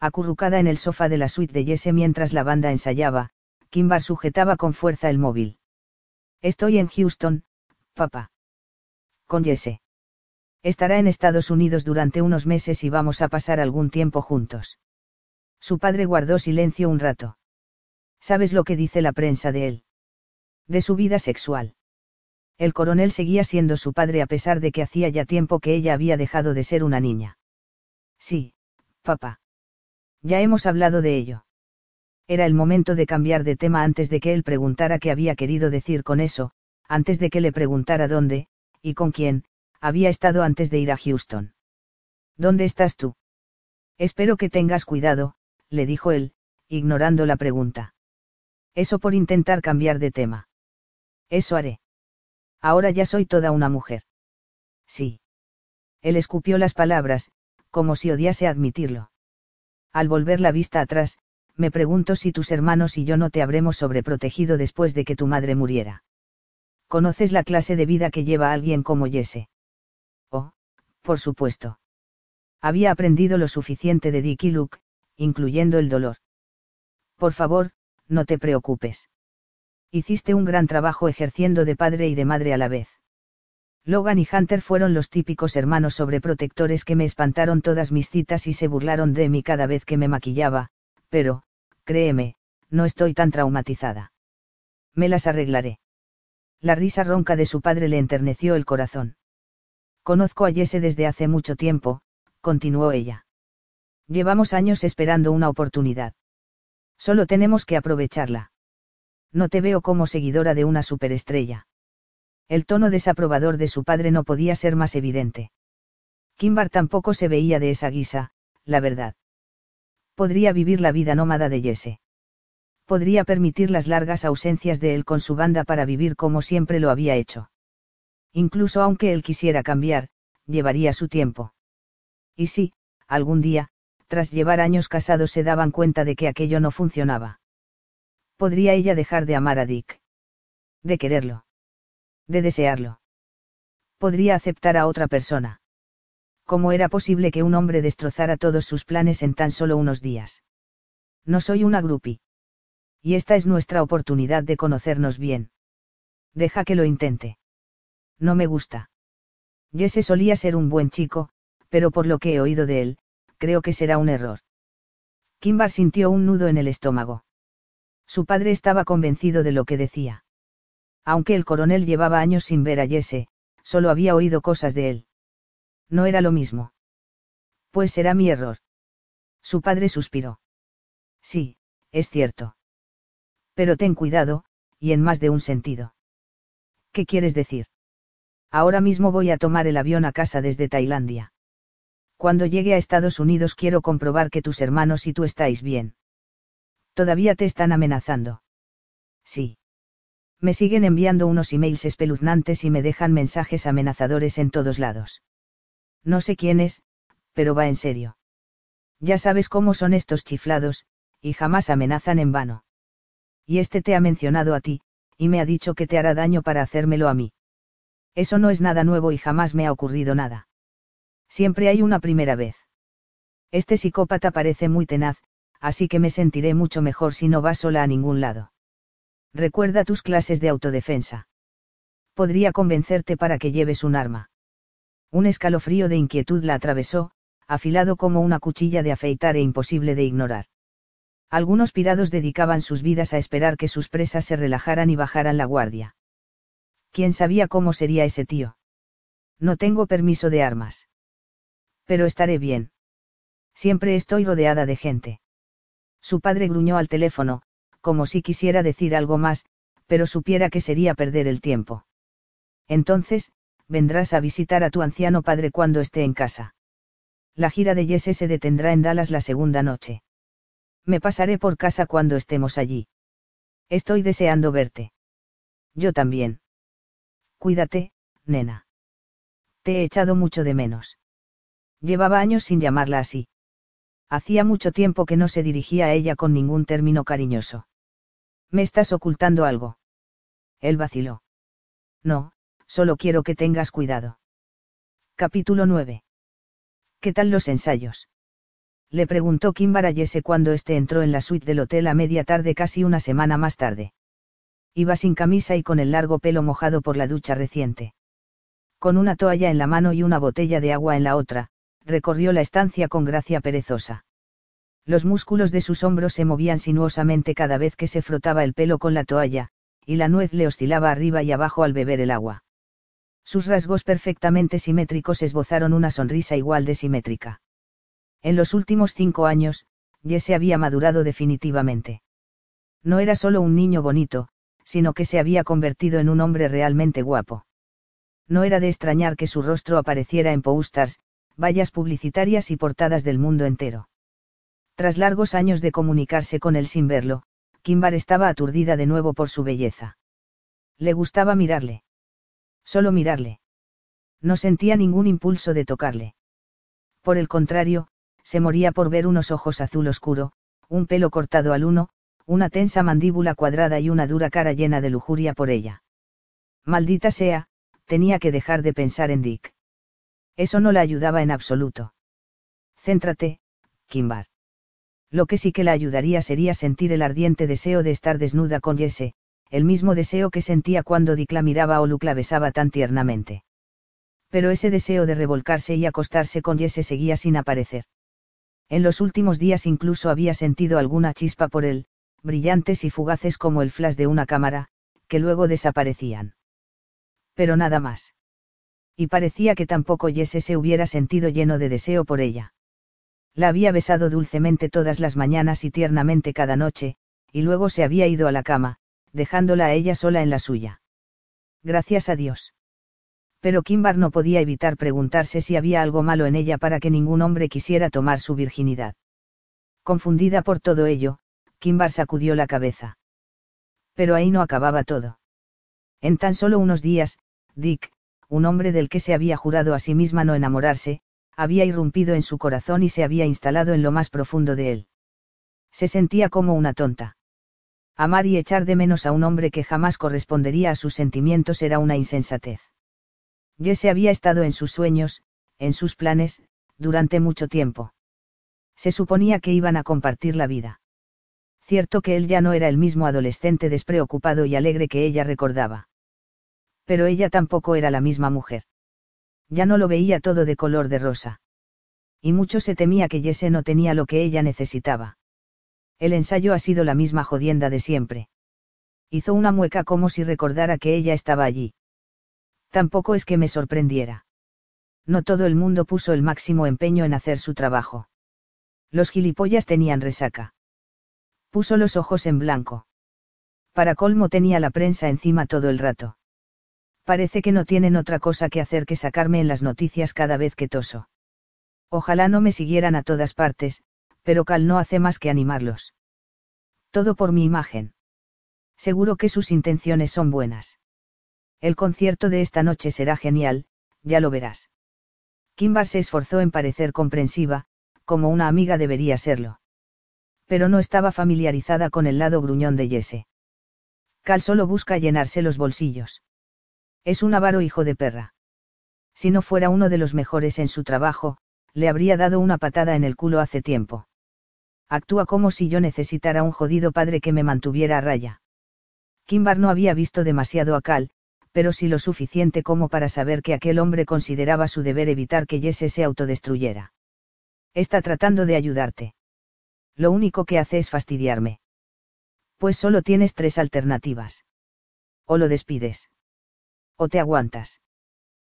Acurrucada en el sofá de la suite de Jesse mientras la banda ensayaba, Kimbar sujetaba con fuerza el móvil. Estoy en Houston, papá. Con Jesse. Estará en Estados Unidos durante unos meses y vamos a pasar algún tiempo juntos. Su padre guardó silencio un rato. ¿Sabes lo que dice la prensa de él? De su vida sexual. El coronel seguía siendo su padre a pesar de que hacía ya tiempo que ella había dejado de ser una niña. Sí, papá. Ya hemos hablado de ello. Era el momento de cambiar de tema antes de que él preguntara qué había querido decir con eso, antes de que le preguntara dónde, y con quién, había estado antes de ir a Houston. ¿Dónde estás tú? Espero que tengas cuidado, le dijo él, ignorando la pregunta. Eso por intentar cambiar de tema. Eso haré. Ahora ya soy toda una mujer. Sí. Él escupió las palabras, como si odiase admitirlo. Al volver la vista atrás, me pregunto si tus hermanos y yo no te habremos sobreprotegido después de que tu madre muriera. ¿Conoces la clase de vida que lleva alguien como Jesse? Oh, por supuesto. Había aprendido lo suficiente de Dick y Luke, incluyendo el dolor. Por favor, no te preocupes. Hiciste un gran trabajo ejerciendo de padre y de madre a la vez. Logan y Hunter fueron los típicos hermanos sobreprotectores que me espantaron todas mis citas y se burlaron de mí cada vez que me maquillaba, pero, créeme, no estoy tan traumatizada. Me las arreglaré. La risa ronca de su padre le enterneció el corazón. Conozco a Jesse desde hace mucho tiempo, continuó ella. Llevamos años esperando una oportunidad. Solo tenemos que aprovecharla. No te veo como seguidora de una superestrella. El tono desaprobador de su padre no podía ser más evidente. Kimbar tampoco se veía de esa guisa, la verdad podría vivir la vida nómada de Jesse. Podría permitir las largas ausencias de él con su banda para vivir como siempre lo había hecho. Incluso aunque él quisiera cambiar, llevaría su tiempo. Y si, algún día, tras llevar años casados se daban cuenta de que aquello no funcionaba. Podría ella dejar de amar a Dick. De quererlo. De desearlo. Podría aceptar a otra persona. ¿Cómo era posible que un hombre destrozara todos sus planes en tan solo unos días? No soy una grupi. Y esta es nuestra oportunidad de conocernos bien. Deja que lo intente. No me gusta. Jesse solía ser un buen chico, pero por lo que he oído de él, creo que será un error. Kimbar sintió un nudo en el estómago. Su padre estaba convencido de lo que decía. Aunque el coronel llevaba años sin ver a Jesse, solo había oído cosas de él. No era lo mismo. Pues será mi error. Su padre suspiró. Sí, es cierto. Pero ten cuidado, y en más de un sentido. ¿Qué quieres decir? Ahora mismo voy a tomar el avión a casa desde Tailandia. Cuando llegue a Estados Unidos quiero comprobar que tus hermanos y tú estáis bien. Todavía te están amenazando. Sí. Me siguen enviando unos emails espeluznantes y me dejan mensajes amenazadores en todos lados. No sé quién es, pero va en serio. Ya sabes cómo son estos chiflados, y jamás amenazan en vano. Y este te ha mencionado a ti, y me ha dicho que te hará daño para hacérmelo a mí. Eso no es nada nuevo y jamás me ha ocurrido nada. Siempre hay una primera vez. Este psicópata parece muy tenaz, así que me sentiré mucho mejor si no vas sola a ningún lado. Recuerda tus clases de autodefensa. Podría convencerte para que lleves un arma. Un escalofrío de inquietud la atravesó, afilado como una cuchilla de afeitar e imposible de ignorar. Algunos pirados dedicaban sus vidas a esperar que sus presas se relajaran y bajaran la guardia. ¿Quién sabía cómo sería ese tío? No tengo permiso de armas. Pero estaré bien. Siempre estoy rodeada de gente. Su padre gruñó al teléfono, como si quisiera decir algo más, pero supiera que sería perder el tiempo. Entonces, vendrás a visitar a tu anciano padre cuando esté en casa. La gira de Jesse se detendrá en Dallas la segunda noche. Me pasaré por casa cuando estemos allí. Estoy deseando verte. Yo también. Cuídate, nena. Te he echado mucho de menos. Llevaba años sin llamarla así. Hacía mucho tiempo que no se dirigía a ella con ningún término cariñoso. ¿Me estás ocultando algo? Él vaciló. No, solo quiero que tengas cuidado. Capítulo 9. ¿Qué tal los ensayos? Le preguntó Kimbar a Jesse cuando éste entró en la suite del hotel a media tarde casi una semana más tarde. Iba sin camisa y con el largo pelo mojado por la ducha reciente. Con una toalla en la mano y una botella de agua en la otra, recorrió la estancia con gracia perezosa. Los músculos de sus hombros se movían sinuosamente cada vez que se frotaba el pelo con la toalla, y la nuez le oscilaba arriba y abajo al beber el agua. Sus rasgos perfectamente simétricos esbozaron una sonrisa igual de simétrica. En los últimos cinco años, Jesse había madurado definitivamente. No era solo un niño bonito, sino que se había convertido en un hombre realmente guapo. No era de extrañar que su rostro apareciera en posters, vallas publicitarias y portadas del mundo entero. Tras largos años de comunicarse con él sin verlo, Kimbar estaba aturdida de nuevo por su belleza. Le gustaba mirarle. Solo mirarle. No sentía ningún impulso de tocarle. Por el contrario, se moría por ver unos ojos azul oscuro, un pelo cortado al uno, una tensa mandíbula cuadrada y una dura cara llena de lujuria por ella. Maldita sea, tenía que dejar de pensar en Dick. Eso no la ayudaba en absoluto. Céntrate, Kimbar. Lo que sí que la ayudaría sería sentir el ardiente deseo de estar desnuda con Jesse, el mismo deseo que sentía cuando Dick la miraba o Luke besaba tan tiernamente. Pero ese deseo de revolcarse y acostarse con Jesse seguía sin aparecer. En los últimos días incluso había sentido alguna chispa por él, brillantes y fugaces como el flash de una cámara, que luego desaparecían. Pero nada más. Y parecía que tampoco Jesse se hubiera sentido lleno de deseo por ella. La había besado dulcemente todas las mañanas y tiernamente cada noche, y luego se había ido a la cama, dejándola a ella sola en la suya. Gracias a Dios. Pero Kimbar no podía evitar preguntarse si había algo malo en ella para que ningún hombre quisiera tomar su virginidad. Confundida por todo ello, Kimbar sacudió la cabeza. Pero ahí no acababa todo. En tan solo unos días, Dick, un hombre del que se había jurado a sí misma no enamorarse, había irrumpido en su corazón y se había instalado en lo más profundo de él. Se sentía como una tonta. Amar y echar de menos a un hombre que jamás correspondería a sus sentimientos era una insensatez. Jesse había estado en sus sueños, en sus planes, durante mucho tiempo. Se suponía que iban a compartir la vida. Cierto que él ya no era el mismo adolescente despreocupado y alegre que ella recordaba. Pero ella tampoco era la misma mujer ya no lo veía todo de color de rosa. Y mucho se temía que Jesse no tenía lo que ella necesitaba. El ensayo ha sido la misma jodienda de siempre. Hizo una mueca como si recordara que ella estaba allí. Tampoco es que me sorprendiera. No todo el mundo puso el máximo empeño en hacer su trabajo. Los gilipollas tenían resaca. Puso los ojos en blanco. Para colmo tenía la prensa encima todo el rato. Parece que no tienen otra cosa que hacer que sacarme en las noticias cada vez que toso. Ojalá no me siguieran a todas partes, pero Cal no hace más que animarlos. Todo por mi imagen. Seguro que sus intenciones son buenas. El concierto de esta noche será genial, ya lo verás. Kimbar se esforzó en parecer comprensiva, como una amiga debería serlo. Pero no estaba familiarizada con el lado gruñón de Jesse. Cal solo busca llenarse los bolsillos. Es un avaro hijo de perra. Si no fuera uno de los mejores en su trabajo, le habría dado una patada en el culo hace tiempo. Actúa como si yo necesitara un jodido padre que me mantuviera a raya. Kimbar no había visto demasiado a Cal, pero sí lo suficiente como para saber que aquel hombre consideraba su deber evitar que Jesse se autodestruyera. Está tratando de ayudarte. Lo único que hace es fastidiarme. Pues solo tienes tres alternativas. O lo despides o te aguantas.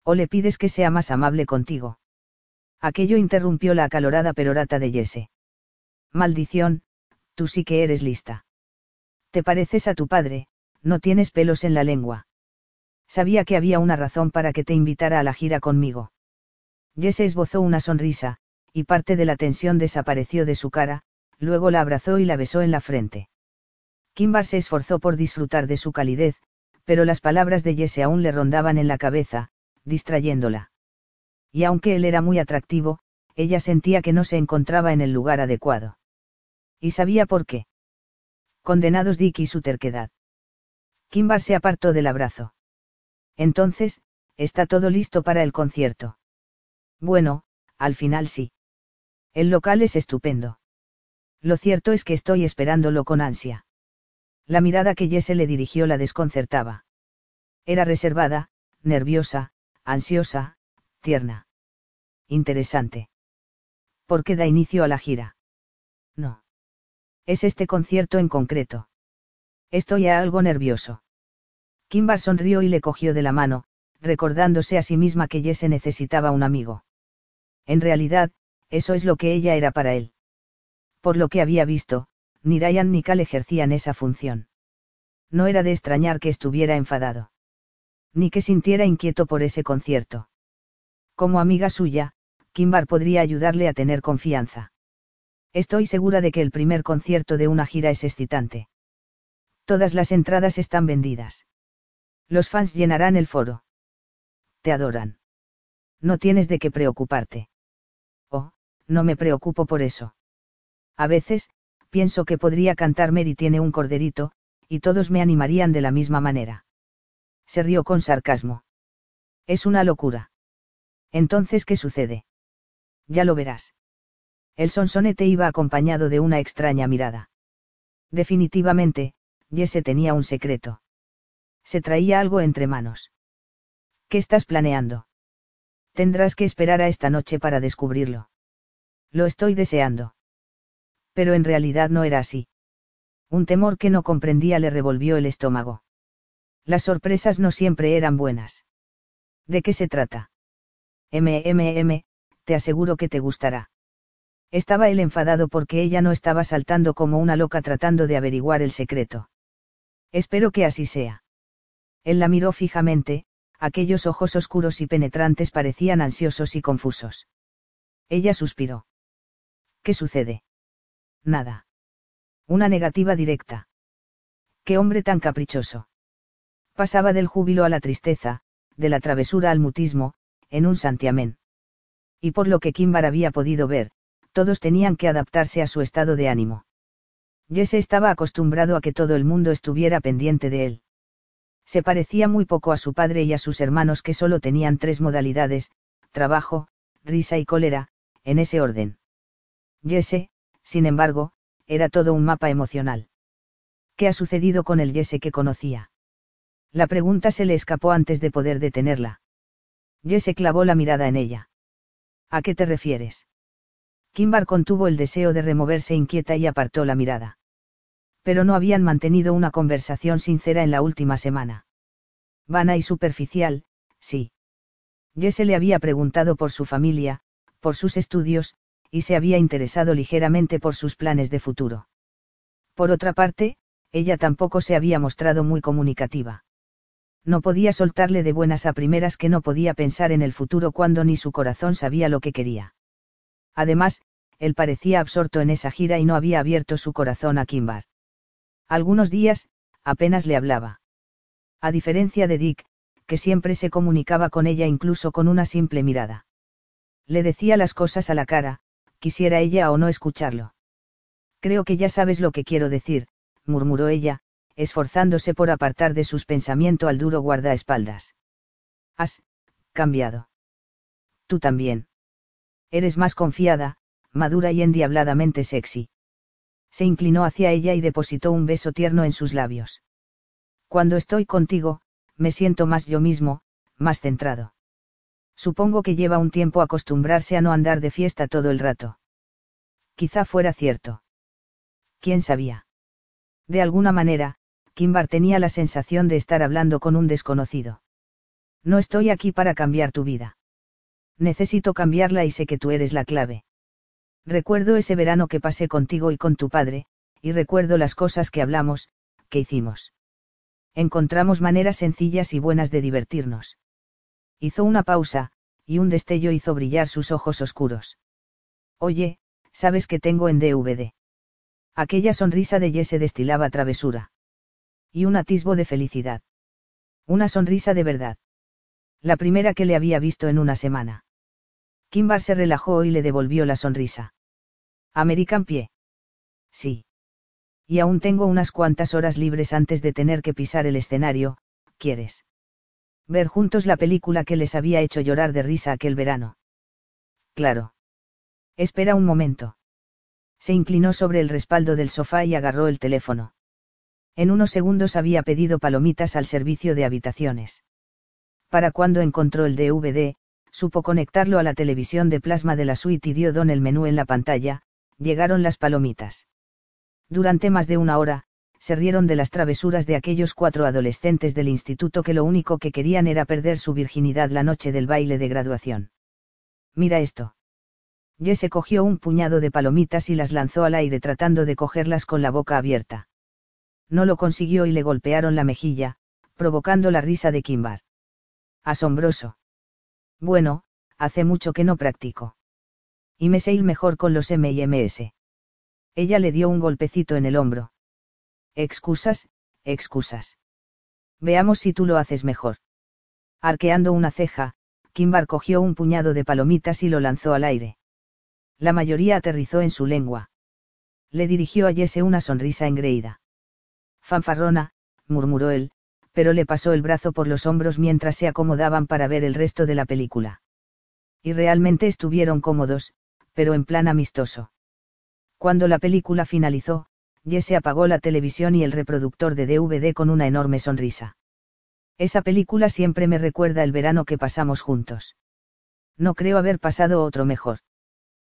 O le pides que sea más amable contigo. Aquello interrumpió la acalorada perorata de Jesse. Maldición, tú sí que eres lista. Te pareces a tu padre, no tienes pelos en la lengua. Sabía que había una razón para que te invitara a la gira conmigo. Jesse esbozó una sonrisa, y parte de la tensión desapareció de su cara, luego la abrazó y la besó en la frente. Kimbar se esforzó por disfrutar de su calidez, pero las palabras de Jesse aún le rondaban en la cabeza, distrayéndola. Y aunque él era muy atractivo, ella sentía que no se encontraba en el lugar adecuado. Y sabía por qué. Condenados Dick y su terquedad. Kimbar se apartó del abrazo. Entonces, está todo listo para el concierto. Bueno, al final sí. El local es estupendo. Lo cierto es que estoy esperándolo con ansia. La mirada que Jesse le dirigió la desconcertaba. Era reservada, nerviosa, ansiosa, tierna. Interesante. ¿Por qué da inicio a la gira? No. Es este concierto en concreto. Estoy algo nervioso. Kimbar sonrió y le cogió de la mano, recordándose a sí misma que Jesse necesitaba un amigo. En realidad, eso es lo que ella era para él. Por lo que había visto, ni Ryan ni Cal ejercían esa función. No era de extrañar que estuviera enfadado. Ni que sintiera inquieto por ese concierto. Como amiga suya, Kimbar podría ayudarle a tener confianza. Estoy segura de que el primer concierto de una gira es excitante. Todas las entradas están vendidas. Los fans llenarán el foro. Te adoran. No tienes de qué preocuparte. Oh, no me preocupo por eso. A veces, pienso que podría cantar Mary tiene un corderito, y todos me animarían de la misma manera. Se rió con sarcasmo. Es una locura. Entonces, ¿qué sucede? Ya lo verás. El sonsonete iba acompañado de una extraña mirada. Definitivamente, Jesse tenía un secreto. Se traía algo entre manos. ¿Qué estás planeando? Tendrás que esperar a esta noche para descubrirlo. Lo estoy deseando. Pero en realidad no era así. Un temor que no comprendía le revolvió el estómago. Las sorpresas no siempre eran buenas. ¿De qué se trata? MMM, te aseguro que te gustará. Estaba él enfadado porque ella no estaba saltando como una loca tratando de averiguar el secreto. Espero que así sea. Él la miró fijamente, aquellos ojos oscuros y penetrantes parecían ansiosos y confusos. Ella suspiró. ¿Qué sucede? Nada. Una negativa directa. Qué hombre tan caprichoso. Pasaba del júbilo a la tristeza, de la travesura al mutismo, en un santiamén. Y por lo que Kimbar había podido ver, todos tenían que adaptarse a su estado de ánimo. Jesse estaba acostumbrado a que todo el mundo estuviera pendiente de él. Se parecía muy poco a su padre y a sus hermanos que solo tenían tres modalidades, trabajo, risa y cólera, en ese orden. Jesse, sin embargo, era todo un mapa emocional. ¿Qué ha sucedido con el Jesse que conocía? La pregunta se le escapó antes de poder detenerla. Jesse clavó la mirada en ella. ¿A qué te refieres? Kimbar contuvo el deseo de removerse inquieta y apartó la mirada. Pero no habían mantenido una conversación sincera en la última semana. Vana y superficial, sí. Jesse le había preguntado por su familia, por sus estudios, y se había interesado ligeramente por sus planes de futuro. Por otra parte, ella tampoco se había mostrado muy comunicativa. No podía soltarle de buenas a primeras que no podía pensar en el futuro cuando ni su corazón sabía lo que quería. Además, él parecía absorto en esa gira y no había abierto su corazón a Kimbar. Algunos días, apenas le hablaba. A diferencia de Dick, que siempre se comunicaba con ella incluso con una simple mirada. Le decía las cosas a la cara, quisiera ella o no escucharlo. Creo que ya sabes lo que quiero decir, murmuró ella, esforzándose por apartar de sus pensamientos al duro guardaespaldas. Has, cambiado. Tú también. Eres más confiada, madura y endiabladamente sexy. Se inclinó hacia ella y depositó un beso tierno en sus labios. Cuando estoy contigo, me siento más yo mismo, más centrado. Supongo que lleva un tiempo acostumbrarse a no andar de fiesta todo el rato. Quizá fuera cierto. ¿Quién sabía? De alguna manera, Kimbar tenía la sensación de estar hablando con un desconocido. No estoy aquí para cambiar tu vida. Necesito cambiarla y sé que tú eres la clave. Recuerdo ese verano que pasé contigo y con tu padre, y recuerdo las cosas que hablamos, que hicimos. Encontramos maneras sencillas y buenas de divertirnos. Hizo una pausa, y un destello hizo brillar sus ojos oscuros. Oye, ¿sabes que tengo en DVD? Aquella sonrisa de Jesse destilaba travesura. Y un atisbo de felicidad. Una sonrisa de verdad. La primera que le había visto en una semana. Kimbar se relajó y le devolvió la sonrisa. American Pie. Sí. Y aún tengo unas cuantas horas libres antes de tener que pisar el escenario, ¿quieres? Ver juntos la película que les había hecho llorar de risa aquel verano. Claro. Espera un momento. Se inclinó sobre el respaldo del sofá y agarró el teléfono. En unos segundos había pedido palomitas al servicio de habitaciones. Para cuando encontró el DVD, supo conectarlo a la televisión de plasma de la suite y dio don el menú en la pantalla, llegaron las palomitas. Durante más de una hora, se rieron de las travesuras de aquellos cuatro adolescentes del instituto que lo único que querían era perder su virginidad la noche del baile de graduación. Mira esto. Jesse cogió un puñado de palomitas y las lanzó al aire tratando de cogerlas con la boca abierta. No lo consiguió y le golpearon la mejilla, provocando la risa de Kimbar. Asombroso. Bueno, hace mucho que no practico. Y me sé ir mejor con los M&Ms. Ella le dio un golpecito en el hombro. Excusas, excusas. Veamos si tú lo haces mejor. Arqueando una ceja, Kimbar cogió un puñado de palomitas y lo lanzó al aire. La mayoría aterrizó en su lengua. Le dirigió a Jesse una sonrisa engreída. Fanfarrona, murmuró él, pero le pasó el brazo por los hombros mientras se acomodaban para ver el resto de la película. Y realmente estuvieron cómodos, pero en plan amistoso. Cuando la película finalizó, Jesse apagó la televisión y el reproductor de DVD con una enorme sonrisa. Esa película siempre me recuerda el verano que pasamos juntos. No creo haber pasado otro mejor.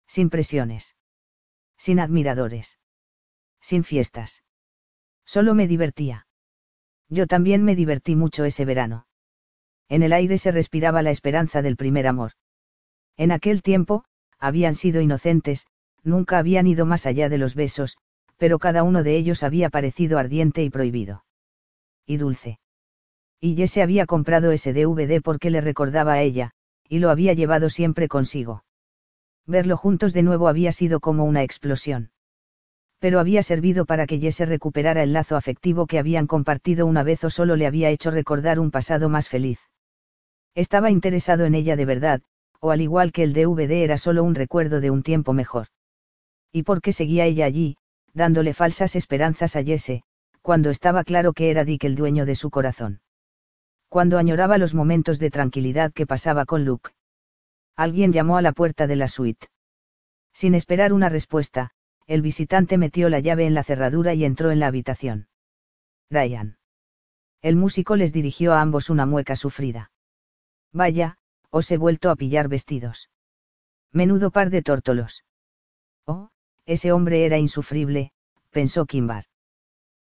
Sin presiones. Sin admiradores. Sin fiestas. Solo me divertía. Yo también me divertí mucho ese verano. En el aire se respiraba la esperanza del primer amor. En aquel tiempo, habían sido inocentes, nunca habían ido más allá de los besos, pero cada uno de ellos había parecido ardiente y prohibido. Y dulce. Y Jesse había comprado ese DVD porque le recordaba a ella, y lo había llevado siempre consigo. Verlo juntos de nuevo había sido como una explosión pero había servido para que Jesse recuperara el lazo afectivo que habían compartido una vez o solo le había hecho recordar un pasado más feliz. Estaba interesado en ella de verdad, o al igual que el DVD era solo un recuerdo de un tiempo mejor. ¿Y por qué seguía ella allí, dándole falsas esperanzas a Jesse, cuando estaba claro que era Dick el dueño de su corazón? Cuando añoraba los momentos de tranquilidad que pasaba con Luke. Alguien llamó a la puerta de la suite. Sin esperar una respuesta, el visitante metió la llave en la cerradura y entró en la habitación. Ryan. El músico les dirigió a ambos una mueca sufrida. Vaya, os he vuelto a pillar vestidos. Menudo par de tórtolos. Oh, ese hombre era insufrible, pensó Kimbar.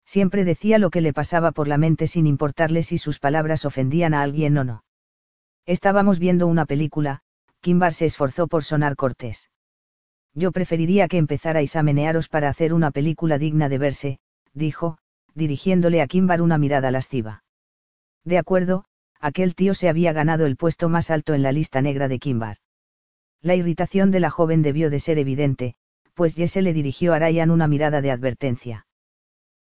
Siempre decía lo que le pasaba por la mente sin importarle si sus palabras ofendían a alguien o no. Estábamos viendo una película, Kimbar se esforzó por sonar cortés. Yo preferiría que empezarais a menearos para hacer una película digna de verse, dijo, dirigiéndole a Kimbar una mirada lasciva. De acuerdo, aquel tío se había ganado el puesto más alto en la lista negra de Kimbar. La irritación de la joven debió de ser evidente, pues Jesse le dirigió a Ryan una mirada de advertencia.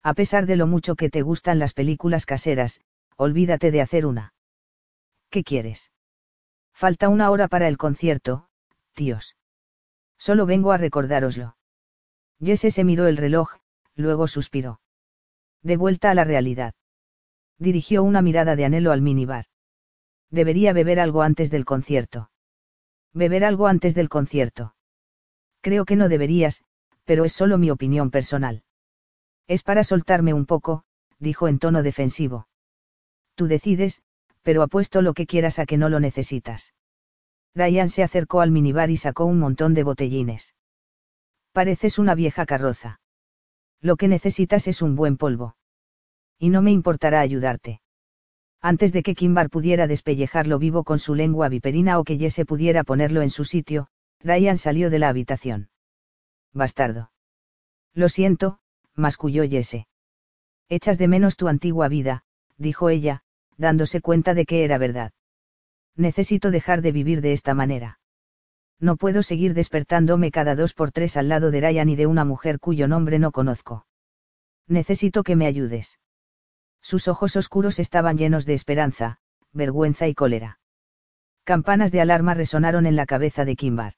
A pesar de lo mucho que te gustan las películas caseras, olvídate de hacer una. ¿Qué quieres? Falta una hora para el concierto, tíos. Solo vengo a recordároslo. Jesse se miró el reloj, luego suspiró. De vuelta a la realidad. Dirigió una mirada de anhelo al minibar. Debería beber algo antes del concierto. Beber algo antes del concierto. Creo que no deberías, pero es solo mi opinión personal. Es para soltarme un poco, dijo en tono defensivo. Tú decides, pero apuesto lo que quieras a que no lo necesitas. Ryan se acercó al minibar y sacó un montón de botellines. Pareces una vieja carroza. Lo que necesitas es un buen polvo. Y no me importará ayudarte. Antes de que Kimbar pudiera despellejarlo vivo con su lengua viperina o que Jesse pudiera ponerlo en su sitio, Ryan salió de la habitación. Bastardo. Lo siento, masculló Jesse. Echas de menos tu antigua vida, dijo ella, dándose cuenta de que era verdad necesito dejar de vivir de esta manera. No puedo seguir despertándome cada dos por tres al lado de Ryan y de una mujer cuyo nombre no conozco. Necesito que me ayudes. Sus ojos oscuros estaban llenos de esperanza, vergüenza y cólera. Campanas de alarma resonaron en la cabeza de Kimbar.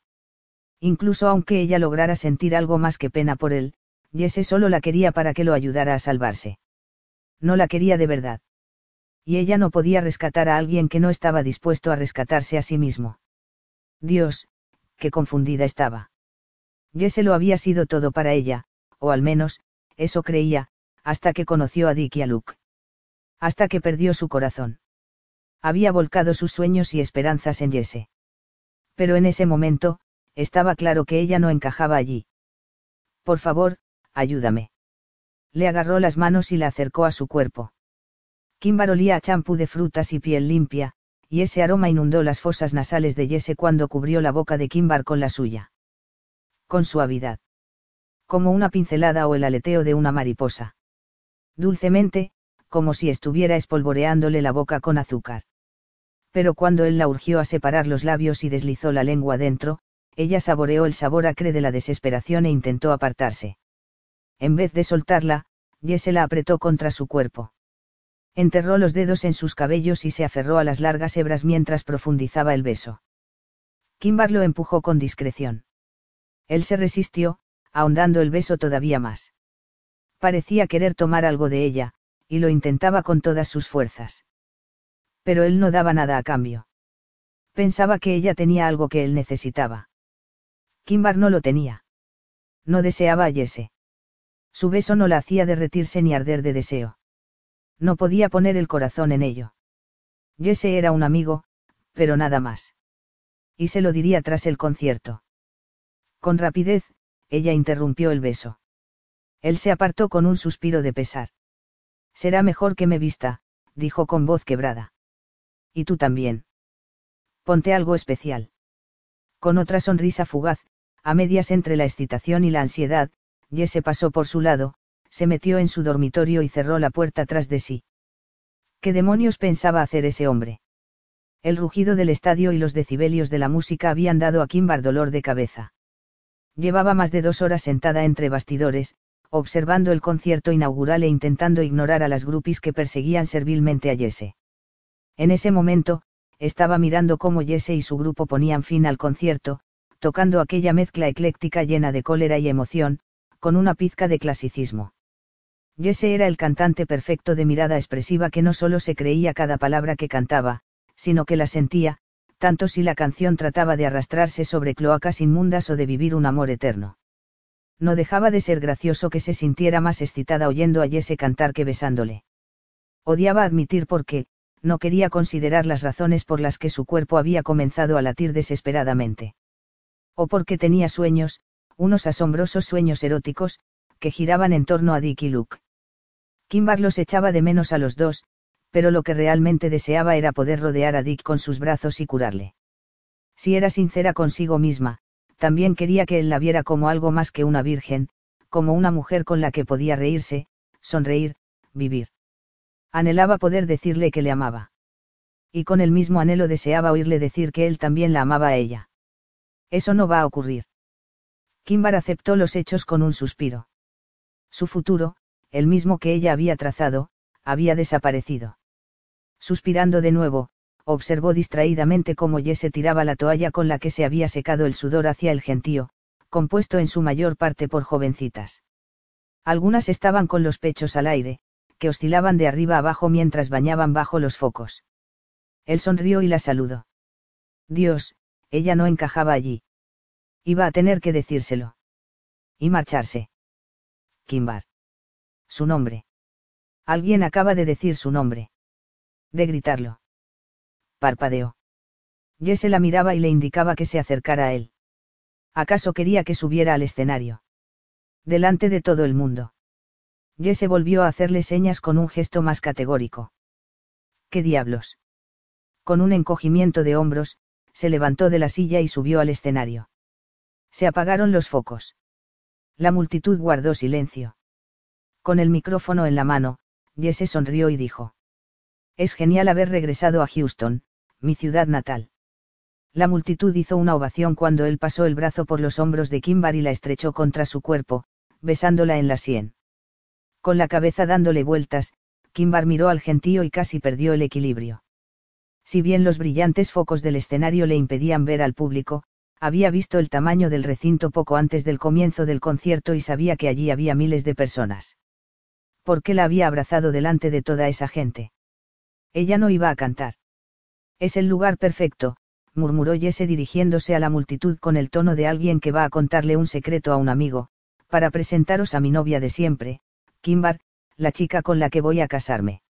Incluso aunque ella lograra sentir algo más que pena por él, Jesse solo la quería para que lo ayudara a salvarse. No la quería de verdad y ella no podía rescatar a alguien que no estaba dispuesto a rescatarse a sí mismo. Dios, qué confundida estaba. Jesse lo había sido todo para ella, o al menos, eso creía, hasta que conoció a Dick y a Luke. Hasta que perdió su corazón. Había volcado sus sueños y esperanzas en Jesse. Pero en ese momento, estaba claro que ella no encajaba allí. Por favor, ayúdame. Le agarró las manos y la acercó a su cuerpo. Kimbar olía a champú de frutas y piel limpia, y ese aroma inundó las fosas nasales de Jesse cuando cubrió la boca de Kimbar con la suya. Con suavidad. Como una pincelada o el aleteo de una mariposa. Dulcemente, como si estuviera espolvoreándole la boca con azúcar. Pero cuando él la urgió a separar los labios y deslizó la lengua dentro, ella saboreó el sabor acre de la desesperación e intentó apartarse. En vez de soltarla, Jesse la apretó contra su cuerpo Enterró los dedos en sus cabellos y se aferró a las largas hebras mientras profundizaba el beso. Kimbar lo empujó con discreción. Él se resistió, ahondando el beso todavía más. Parecía querer tomar algo de ella, y lo intentaba con todas sus fuerzas. Pero él no daba nada a cambio. Pensaba que ella tenía algo que él necesitaba. Kimbar no lo tenía. No deseaba a Jesse. Su beso no la hacía derretirse ni arder de deseo. No podía poner el corazón en ello. Jesse era un amigo, pero nada más. Y se lo diría tras el concierto. Con rapidez, ella interrumpió el beso. Él se apartó con un suspiro de pesar. Será mejor que me vista, dijo con voz quebrada. Y tú también. Ponte algo especial. Con otra sonrisa fugaz, a medias entre la excitación y la ansiedad, Jesse pasó por su lado, se metió en su dormitorio y cerró la puerta tras de sí. ¿Qué demonios pensaba hacer ese hombre? El rugido del estadio y los decibelios de la música habían dado a Kimbar dolor de cabeza. Llevaba más de dos horas sentada entre bastidores, observando el concierto inaugural e intentando ignorar a las grupis que perseguían servilmente a Jesse. En ese momento, estaba mirando cómo Jesse y su grupo ponían fin al concierto, tocando aquella mezcla ecléctica llena de cólera y emoción, con una pizca de clasicismo. Jesse era el cantante perfecto de mirada expresiva que no solo se creía cada palabra que cantaba, sino que la sentía, tanto si la canción trataba de arrastrarse sobre cloacas inmundas o de vivir un amor eterno. No dejaba de ser gracioso que se sintiera más excitada oyendo a Jesse cantar que besándole. Odiaba admitir por qué, no quería considerar las razones por las que su cuerpo había comenzado a latir desesperadamente. O porque tenía sueños, unos asombrosos sueños eróticos, que giraban en torno a Dick y Luke. Kimbar los echaba de menos a los dos, pero lo que realmente deseaba era poder rodear a Dick con sus brazos y curarle. Si era sincera consigo misma, también quería que él la viera como algo más que una virgen, como una mujer con la que podía reírse, sonreír, vivir anhelaba poder decirle que le amaba. Y con el mismo anhelo deseaba oírle decir que él también la amaba a ella. Eso no va a ocurrir. Kimbar aceptó los hechos con un suspiro. Su futuro, el mismo que ella había trazado, había desaparecido. Suspirando de nuevo, observó distraídamente cómo Jesse tiraba la toalla con la que se había secado el sudor hacia el gentío, compuesto en su mayor parte por jovencitas. Algunas estaban con los pechos al aire, que oscilaban de arriba abajo mientras bañaban bajo los focos. Él sonrió y la saludó. Dios, ella no encajaba allí. Iba a tener que decírselo. Y marcharse. Kimbar. Su nombre. Alguien acaba de decir su nombre. De gritarlo. Parpadeó. Jesse la miraba y le indicaba que se acercara a él. ¿Acaso quería que subiera al escenario? Delante de todo el mundo. Jesse volvió a hacerle señas con un gesto más categórico. ¿Qué diablos? Con un encogimiento de hombros, se levantó de la silla y subió al escenario. Se apagaron los focos. La multitud guardó silencio. Con el micrófono en la mano, Jesse sonrió y dijo. Es genial haber regresado a Houston, mi ciudad natal. La multitud hizo una ovación cuando él pasó el brazo por los hombros de Kimbar y la estrechó contra su cuerpo, besándola en la sien. Con la cabeza dándole vueltas, Kimbar miró al gentío y casi perdió el equilibrio. Si bien los brillantes focos del escenario le impedían ver al público, había visto el tamaño del recinto poco antes del comienzo del concierto y sabía que allí había miles de personas. ¿Por qué la había abrazado delante de toda esa gente? Ella no iba a cantar. Es el lugar perfecto, murmuró Jesse dirigiéndose a la multitud con el tono de alguien que va a contarle un secreto a un amigo, para presentaros a mi novia de siempre, Kimbar, la chica con la que voy a casarme.